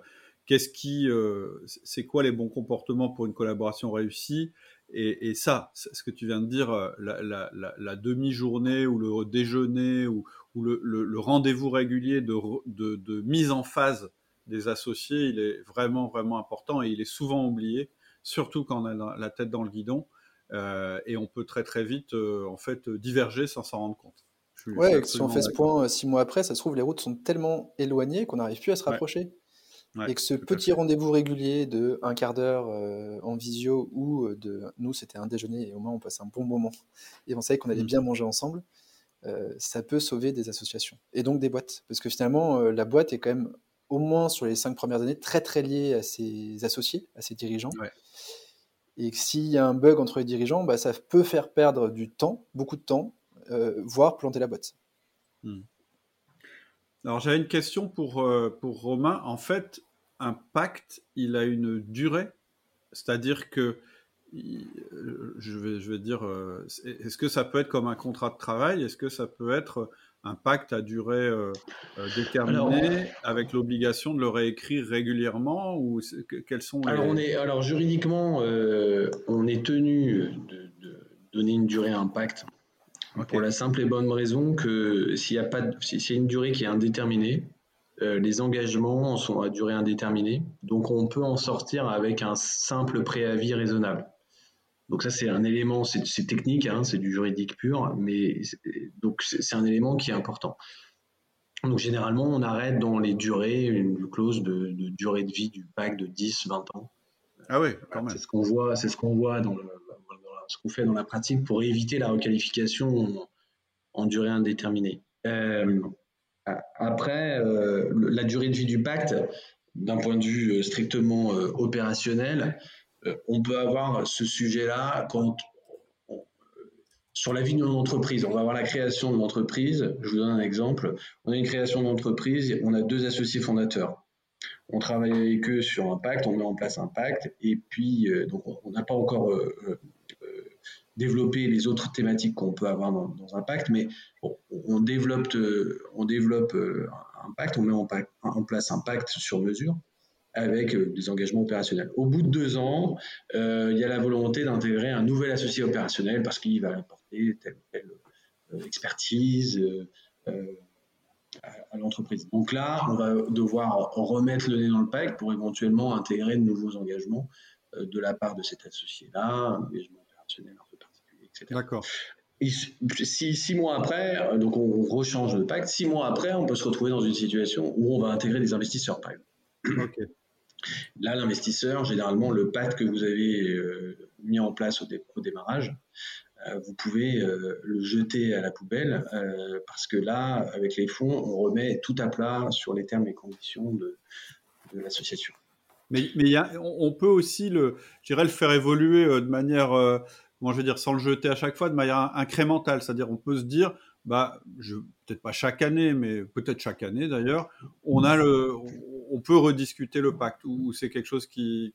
S1: qu'est-ce qui, euh, c'est quoi les bons comportements pour une collaboration réussie? Et, ça, ce que tu viens de dire, euh, la, demi-journée ou le déjeuner ou, le, rendez-vous régulier de, de, mise en phase des associés, il est vraiment, vraiment important et il est souvent oublié, surtout quand on a la tête dans le guidon. Euh, et on peut très très vite euh, en fait diverger sans s'en rendre compte.
S3: Ouais, si on fait ce point six mois après, ça se trouve les routes sont tellement éloignées qu'on n'arrive plus à se rapprocher. Et que ce petit rendez-vous régulier de un quart d'heure en visio ou de nous c'était un déjeuner et au moins on passe un bon moment et on savait qu'on allait mm. bien manger ensemble, ça peut sauver des associations et donc des boîtes parce que finalement la boîte est quand même au moins sur les cinq premières années très très liée à ses associés, à ses dirigeants. Ouais. Et s'il y a un bug entre les dirigeants, bah, ça peut faire perdre du temps, beaucoup de temps, euh, voire planter la boîte. Hmm.
S1: Alors j'avais une question pour, euh, pour Romain. En fait, un pacte, il a une durée, c'est-à-dire que, je vais, je vais dire, euh, est-ce que ça peut être comme un contrat de travail? Est-ce que ça peut être un pacte à durée euh, déterminée avec l'obligation de le réécrire régulièrement ou quels sont
S2: alors, on est, alors juridiquement, euh, on est tenu de, donner une durée à un pacte pour la simple et bonne raison que s'il y a pas, si une durée qui est indéterminée, les engagements sont à durée indéterminée, donc on peut en sortir avec un simple préavis raisonnable. Donc ça, c'est un élément, c'est technique, hein, c'est du juridique pur, mais donc c'est un élément qui est important. Donc généralement, on arrête dans les durées une clause de, durée de vie du pacte de 10, 20 ans.
S1: Ah oui, quand même.
S2: C'est ce qu'on voit, c'est ce qu'on voit dans, ce qu'on fait dans la pratique pour éviter la requalification en, durée indéterminée. Euh, après, euh, la durée de vie du pacte, d'un point de vue strictement euh, opérationnel, euh, on peut avoir ce sujet-là quand sur la vie d'une entreprise. On va avoir la création de l'entreprise. Je vous donne un exemple. On a une création d'entreprise, on a deux associés fondateurs. on travaille avec eux sur un pacte, on met en place un pacte, et puis donc on n'a pas encore développé les autres thématiques qu'on peut avoir dans, un pacte, mais on développe, on développe un pacte, on met en, place un pacte sur mesure avec des engagements opérationnels. Au bout de deux ans, il y a la volonté d'intégrer un nouvel associé opérationnel parce qu'il va apporter telle ou telle expertise à, l'entreprise. Donc là, on va devoir remettre le nez dans le pacte pour éventuellement intégrer de nouveaux engagements euh, de la part de cet associé-là, un engagement opérationnel un peu
S1: D'accord.
S2: Six, six, mois après, euh, donc on rechange le pacte, six mois après, on peut se retrouver dans une situation où on va intégrer des investisseurs, par exemple. Là, l'investisseur, généralement, le pacte que vous avez euh, mis en place au, au démarrage, euh, vous pouvez euh, le jeter à la poubelle parce que là, avec les fonds, on remet tout à plat sur les termes et conditions de, l'association.
S1: Mais, mais y a, on peut aussi le, le faire évoluer de manière, comment je veux dire, sans le jeter à chaque fois, de manière incrémentale. C'est-à-dire, on peut se dire, bah, peut-être pas chaque année, mais peut-être chaque année d'ailleurs, on a le, on peut rediscuter le pacte ou, c'est quelque chose qui,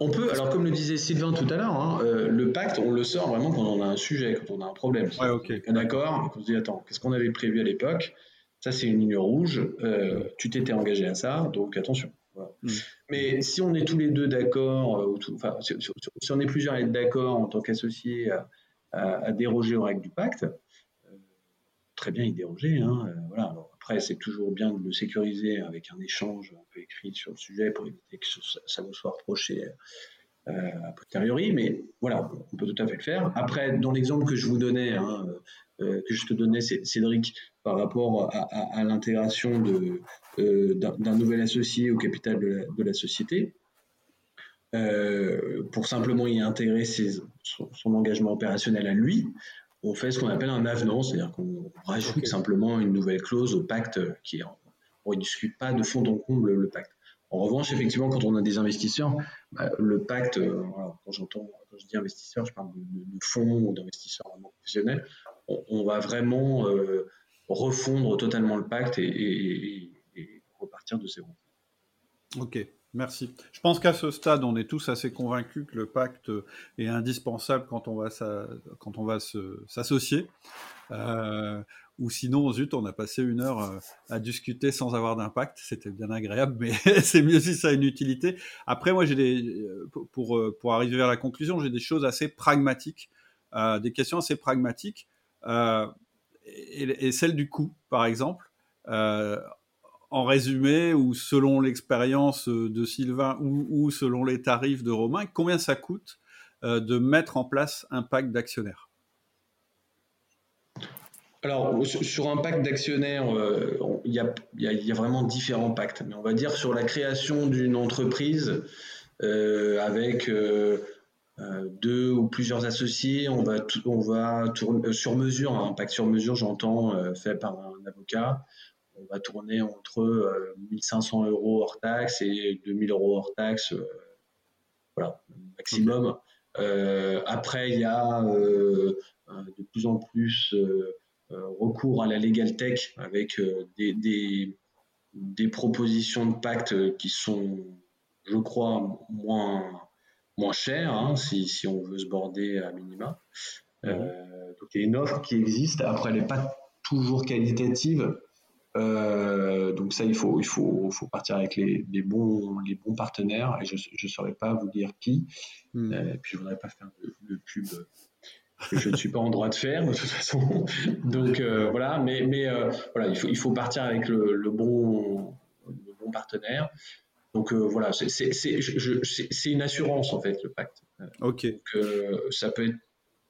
S2: On peut. Alors comme le disait Sylvain tout à l'heure, hein, euh, le pacte, on le sort vraiment quand on a un sujet, quand on a un problème.
S1: Ouais, ok.
S2: D'accord. On se dit attends, qu'est-ce qu'on avait prévu à l'époque? Ça c'est une ligne rouge. Euh, tu t'étais engagé à ça, donc attention. Hmm. Mais si on est tous les deux d'accord, euh, enfin, si, on est plusieurs à être d'accord en tant qu'associés à, déroger aux règles du pacte, très bien y déroger. Hein, voilà. Après, c'est toujours bien de le sécuriser avec un échange un peu écrit sur le sujet pour éviter que ça vous soit reproché euh, a posteriori. Mais voilà, on peut tout à fait le faire. Après, dans l'exemple que je vous donnais, hein, euh, que je te donnais, Cédric, par rapport à, l'intégration euh, d'un nouvel associé au capital de la, société, pour simplement y intégrer son, engagement opérationnel à lui, on fait ce qu'on appelle un avenant, c'est-à-dire qu'on rajoute simplement une nouvelle clause au pacte qui est, on ne discute pas de fond en comble le pacte. En revanche, effectivement, quand on a des investisseurs, bah, le pacte, euh, quand j'entends, quand je dis investisseur, je parle de, fonds ou d'investisseurs vraiment professionnels, on, va vraiment euh, refondre totalement le pacte et, repartir de zéro.
S1: Ok. Merci. Je pense qu'à ce stade, on est tous assez convaincus que le pacte est indispensable quand on va, s'associer. Euh, ou sinon, zut, on a passé une heure euh, à discuter sans avoir d'impact. C'était bien agréable, mais c'est mieux si ça a une utilité. Après, moi, j'ai euh, pour, pour arriver vers la conclusion, j'ai des choses assez pragmatiques, des questions assez pragmatiques. Et, et, celle du coût, par exemple en résumé, ou selon l'expérience euh, de Sylvain, ou, selon les tarifs de Romain, combien ça coûte euh, de mettre en place un pacte d'actionnaires?
S2: Alors, sur un pacte d'actionnaires, euh, il y, a vraiment différents pactes. Mais on va dire sur la création d'une entreprise avec deux ou plusieurs associés, on va, on va tourner sur mesure, un pacte sur mesure, j'entends, fait par un avocat on va tourner entre 1500 euh, euros hors taxe et 2000 euros hors taxe, euh, voilà, maximum. Euh, après, il y a de plus en plus recours à la legal tech avec des, des, propositions de pacte qui sont, je crois, moins, moins chères hein, si, si, on veut se border à minima. Mmh. donc il y a une offre qui existe. Après, elle n'est pas toujours qualitative. Euh, donc ça, il faut, il faut, faut partir avec les, bons, les bons partenaires et je ne saurais pas vous dire qui. Hmm. Euh, et puis je ne voudrais pas faire de, pub que je ne suis pas en droit de faire de toute façon. Donc euh, voilà, mais, mais voilà, il faut, il faut partir avec le, bon, le bon partenaire. Donc voilà, c'est une assurance en fait le pacte.
S1: Ok.
S2: Donc, ça peut être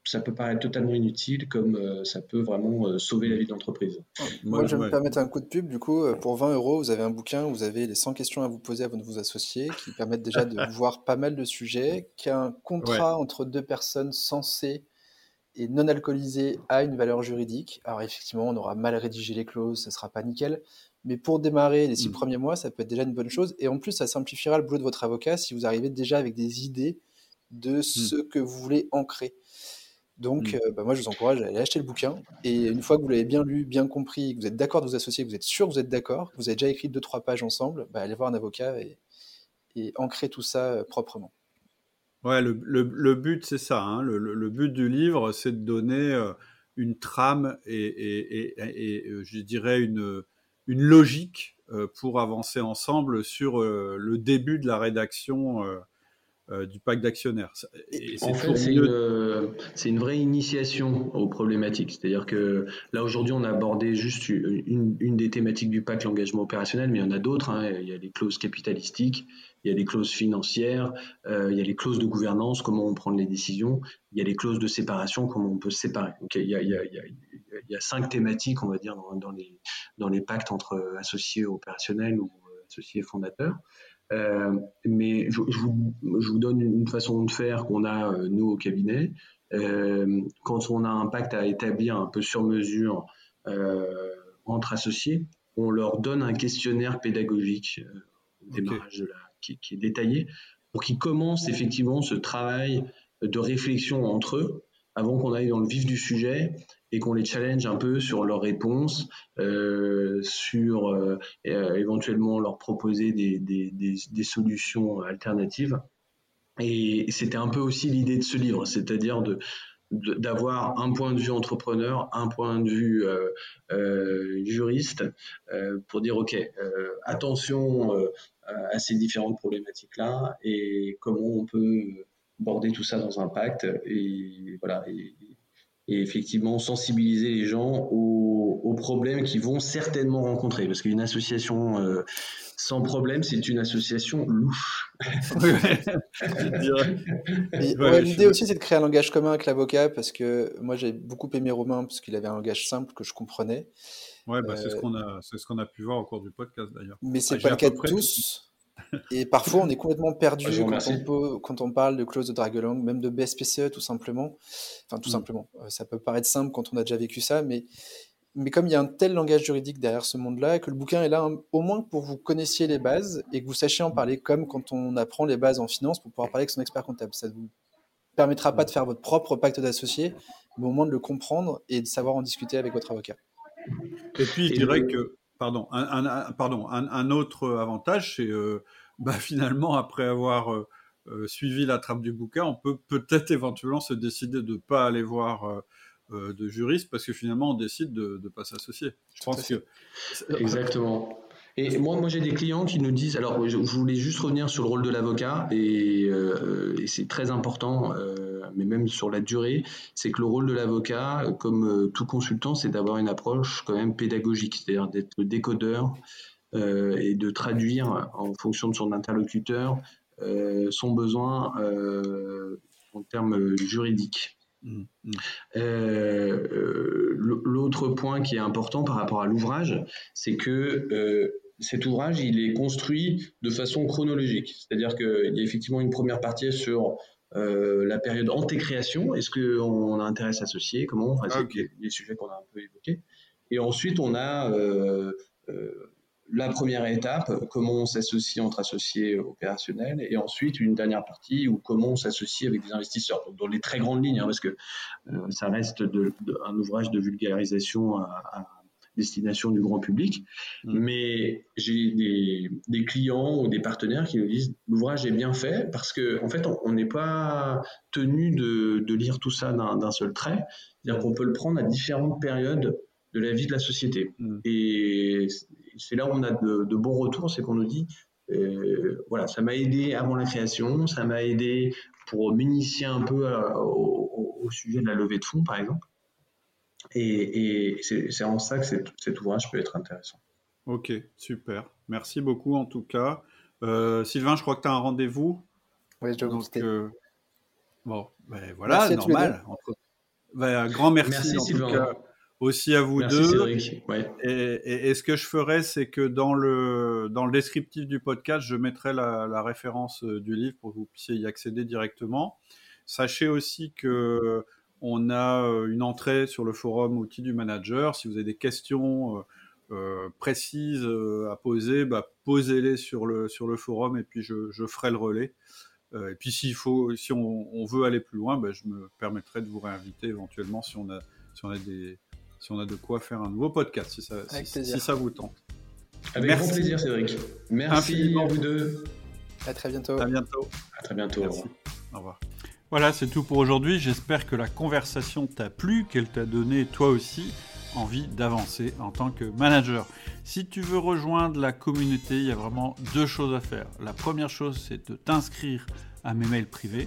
S2: ça peut paraître totalement inutile, comme euh, ça peut vraiment euh, sauver la vie d'entreprise.
S3: Moi, je vais me permettre un coup de pub. Du coup, euh, pour 20 euros, vous avez un bouquin où vous avez les 100 questions à vous poser avant de vous associer, qui permettent déjà de voir pas mal de sujets, qu'un contrat entre deux personnes censées et non alcoolisées a une valeur juridique. Alors effectivement, on aura mal rédigé les clauses, ça sera pas nickel. Mais pour démarrer les six mm. premiers mois, ça peut être déjà une bonne chose. Et en plus, ça simplifiera le boulot de votre avocat si vous arrivez déjà avec des idées de mm. ce que vous voulez ancrer. Donc, mmh. bah, moi, je vous encourage à aller acheter le bouquin. Et une fois que vous l'avez bien lu, bien compris, que vous êtes d'accord de vous associer, que vous êtes sûr que vous êtes d'accord, que vous avez déjà écrit deux, trois pages ensemble, bah, allez voir un avocat et, et ancrer tout ça proprement.
S1: Ouais, le, le, but, c'est ça. Hein. Le, le, but du livre, c'est de donner une trame et, et, et, je dirais une, une logique pour avancer ensemble sur le début de la rédaction euh, du pacte d'actionnaires.
S2: En fait, c'est une, une, vraie initiation aux problématiques. C'est-à-dire que là, aujourd'hui, on a abordé juste une, une, des thématiques du pacte, l'engagement opérationnel, mais il y en a d'autres. Hein. Il y a les clauses capitalistiques, il y a les clauses financières, euh, il y a les clauses de gouvernance, comment on prend les décisions, il y a les clauses de séparation, comment on peut se séparer. Donc, il, y a, il, y a, il, y a, cinq thématiques, on va dire, dans, dans, les, dans les pactes entre associés opérationnels ou associés fondateurs. Euh, mais je, vous, je, vous, donne une façon de faire qu'on a, euh, nous, au cabinet. Euh, quand on a un pacte à établir un peu sur mesure entre associés, on leur donne un questionnaire pédagogique au démarrage de la, qui, est détaillé pour qu'ils commencent effectivement ce travail de réflexion entre eux avant qu'on aille dans le vif du sujet et qu'on les challenge un peu sur leurs réponses, euh, sur euh, euh, éventuellement leur proposer des, solutions alternatives. Et c'était un peu aussi l'idée de ce livre, c'est-à-dire de d'avoir un point de vue entrepreneur, un point de vue euh, juriste, pour dire ok, attention à ces différentes problématiques-là et comment on peut border tout ça dans un pacte et voilà et, effectivement sensibiliser les gens aux, aux problèmes qu'ils vont certainement rencontrer. Parce qu'une association euh, sans problème, c'est une association louche.
S3: L'idée aussi, c'est de créer un langage commun avec l'avocat, parce que moi, j'ai beaucoup aimé Romain, parce qu'il avait un langage simple que je comprenais.
S1: Ouais, bah, c'est ce euh, qu'on a, c'est ce qu'on a pu voir au cours du podcast d'ailleurs.
S3: Mais c'est pas le cas de tous. Et parfois, on est complètement perdu quand, on peut, quand, on parle de clause de drague-langue, même de BSPCE tout simplement. Enfin, tout mm. simplement. Euh, ça peut paraître simple quand on a déjà vécu ça, mais, mais comme il y a un tel langage juridique derrière ce monde-là, que le bouquin est là au moins pour que vous connaissiez les bases et que vous sachiez en parler comme quand on apprend les bases en finance pour pouvoir parler avec son expert comptable. Ça ne vous permettra pas de faire votre propre pacte d'associés, mais au moins de le comprendre et de savoir en discuter avec votre avocat.
S1: Et puis, je dirais que pardon, un, pardon, un, autre avantage, c'est euh, bah, finalement, après avoir euh, euh, suivi la trappe du bouquin, on peut peut-être éventuellement se décider de ne pas aller voir de juriste parce que finalement, on décide de ne pas s'associer. Je pense que.
S2: Exactement. Et moi, moi j'ai des clients qui nous disent, alors je, voulais juste revenir sur le rôle de l'avocat, et, c'est très important, mais même sur la durée, c'est que le rôle de l'avocat, comme euh, tout consultant, c'est d'avoir une approche quand même pédagogique, c'est-à-dire d'être le décodeur euh, et de traduire en fonction de son interlocuteur euh, son besoin en termes juridiques. Mmh, mmh. L'autre point qui est important par rapport à l'ouvrage, c'est que cet ouvrage, il est construit de façon chronologique. C'est-à-dire qu'il y a effectivement une première partie sur euh, la période anté-création, est-ce qu'on a intérêt à s'associer? Comment enfin, C'est les sujets qu'on a un peu évoqués. Et ensuite, on a euh, euh, la première étape, comment on s'associe entre associés opérationnels, et ensuite une dernière partie où comment on s'associe avec des investisseurs, dans les très grandes lignes, hein, parce que ça reste un ouvrage de vulgarisation à, destination du grand public. Mm. Mais j'ai des, clients ou des partenaires qui nous disent l'ouvrage est bien fait parce qu'en en fait, on n'est pas tenu de, lire tout ça d'un seul trait. C'est-à-dire qu'on peut le prendre à différentes périodes de la vie de la société. Mm. Et c'est là où on a de, bons retours, c'est qu'on nous dit euh, voilà, ça m'a aidé avant la création, ça m'a aidé pour m'initier un peu au, sujet de la levée de fonds, par exemple. Et, c'est en ça que cet, ouvrage peut être intéressant.
S1: Ok, super. Merci beaucoup en tout cas. Euh, Sylvain, je crois que tu as un rendez-vous.
S3: Oui, je Donc, euh,
S1: Bon, ben voilà, normal. Ben, un grand merci, en Tout cas, aussi à vous
S2: merci,
S1: deux. Et, ce que je ferai, c'est que dans le, dans le descriptif du podcast, je mettrai la, la référence euh, du livre pour que vous puissiez y accéder directement. Sachez aussi que on a euh, une entrée sur le forum outils du manager. Si vous avez des questions euh, euh, précises à poser, bah, posez-les sur le, sur le forum et puis je, ferai le relais et puis s'il faut, si on, veut aller plus loin, ben, je me permettrai de vous réinviter éventuellement si on a, si on a des, si on a de quoi faire un nouveau podcast, si ça, si, ça vous tente.
S2: Avec grand plaisir, Cédric. Merci à vous deux.
S3: À très bientôt.
S1: À bientôt.
S2: À très bientôt.
S1: Au revoir. Voilà, c'est tout pour aujourd'hui. J'espère que la conversation t'a plu, qu'elle t'a donné toi aussi envie d'avancer en tant que manager. Si tu veux rejoindre la communauté, il y a vraiment deux choses à faire. La première chose, c'est de t'inscrire à mes mails privés.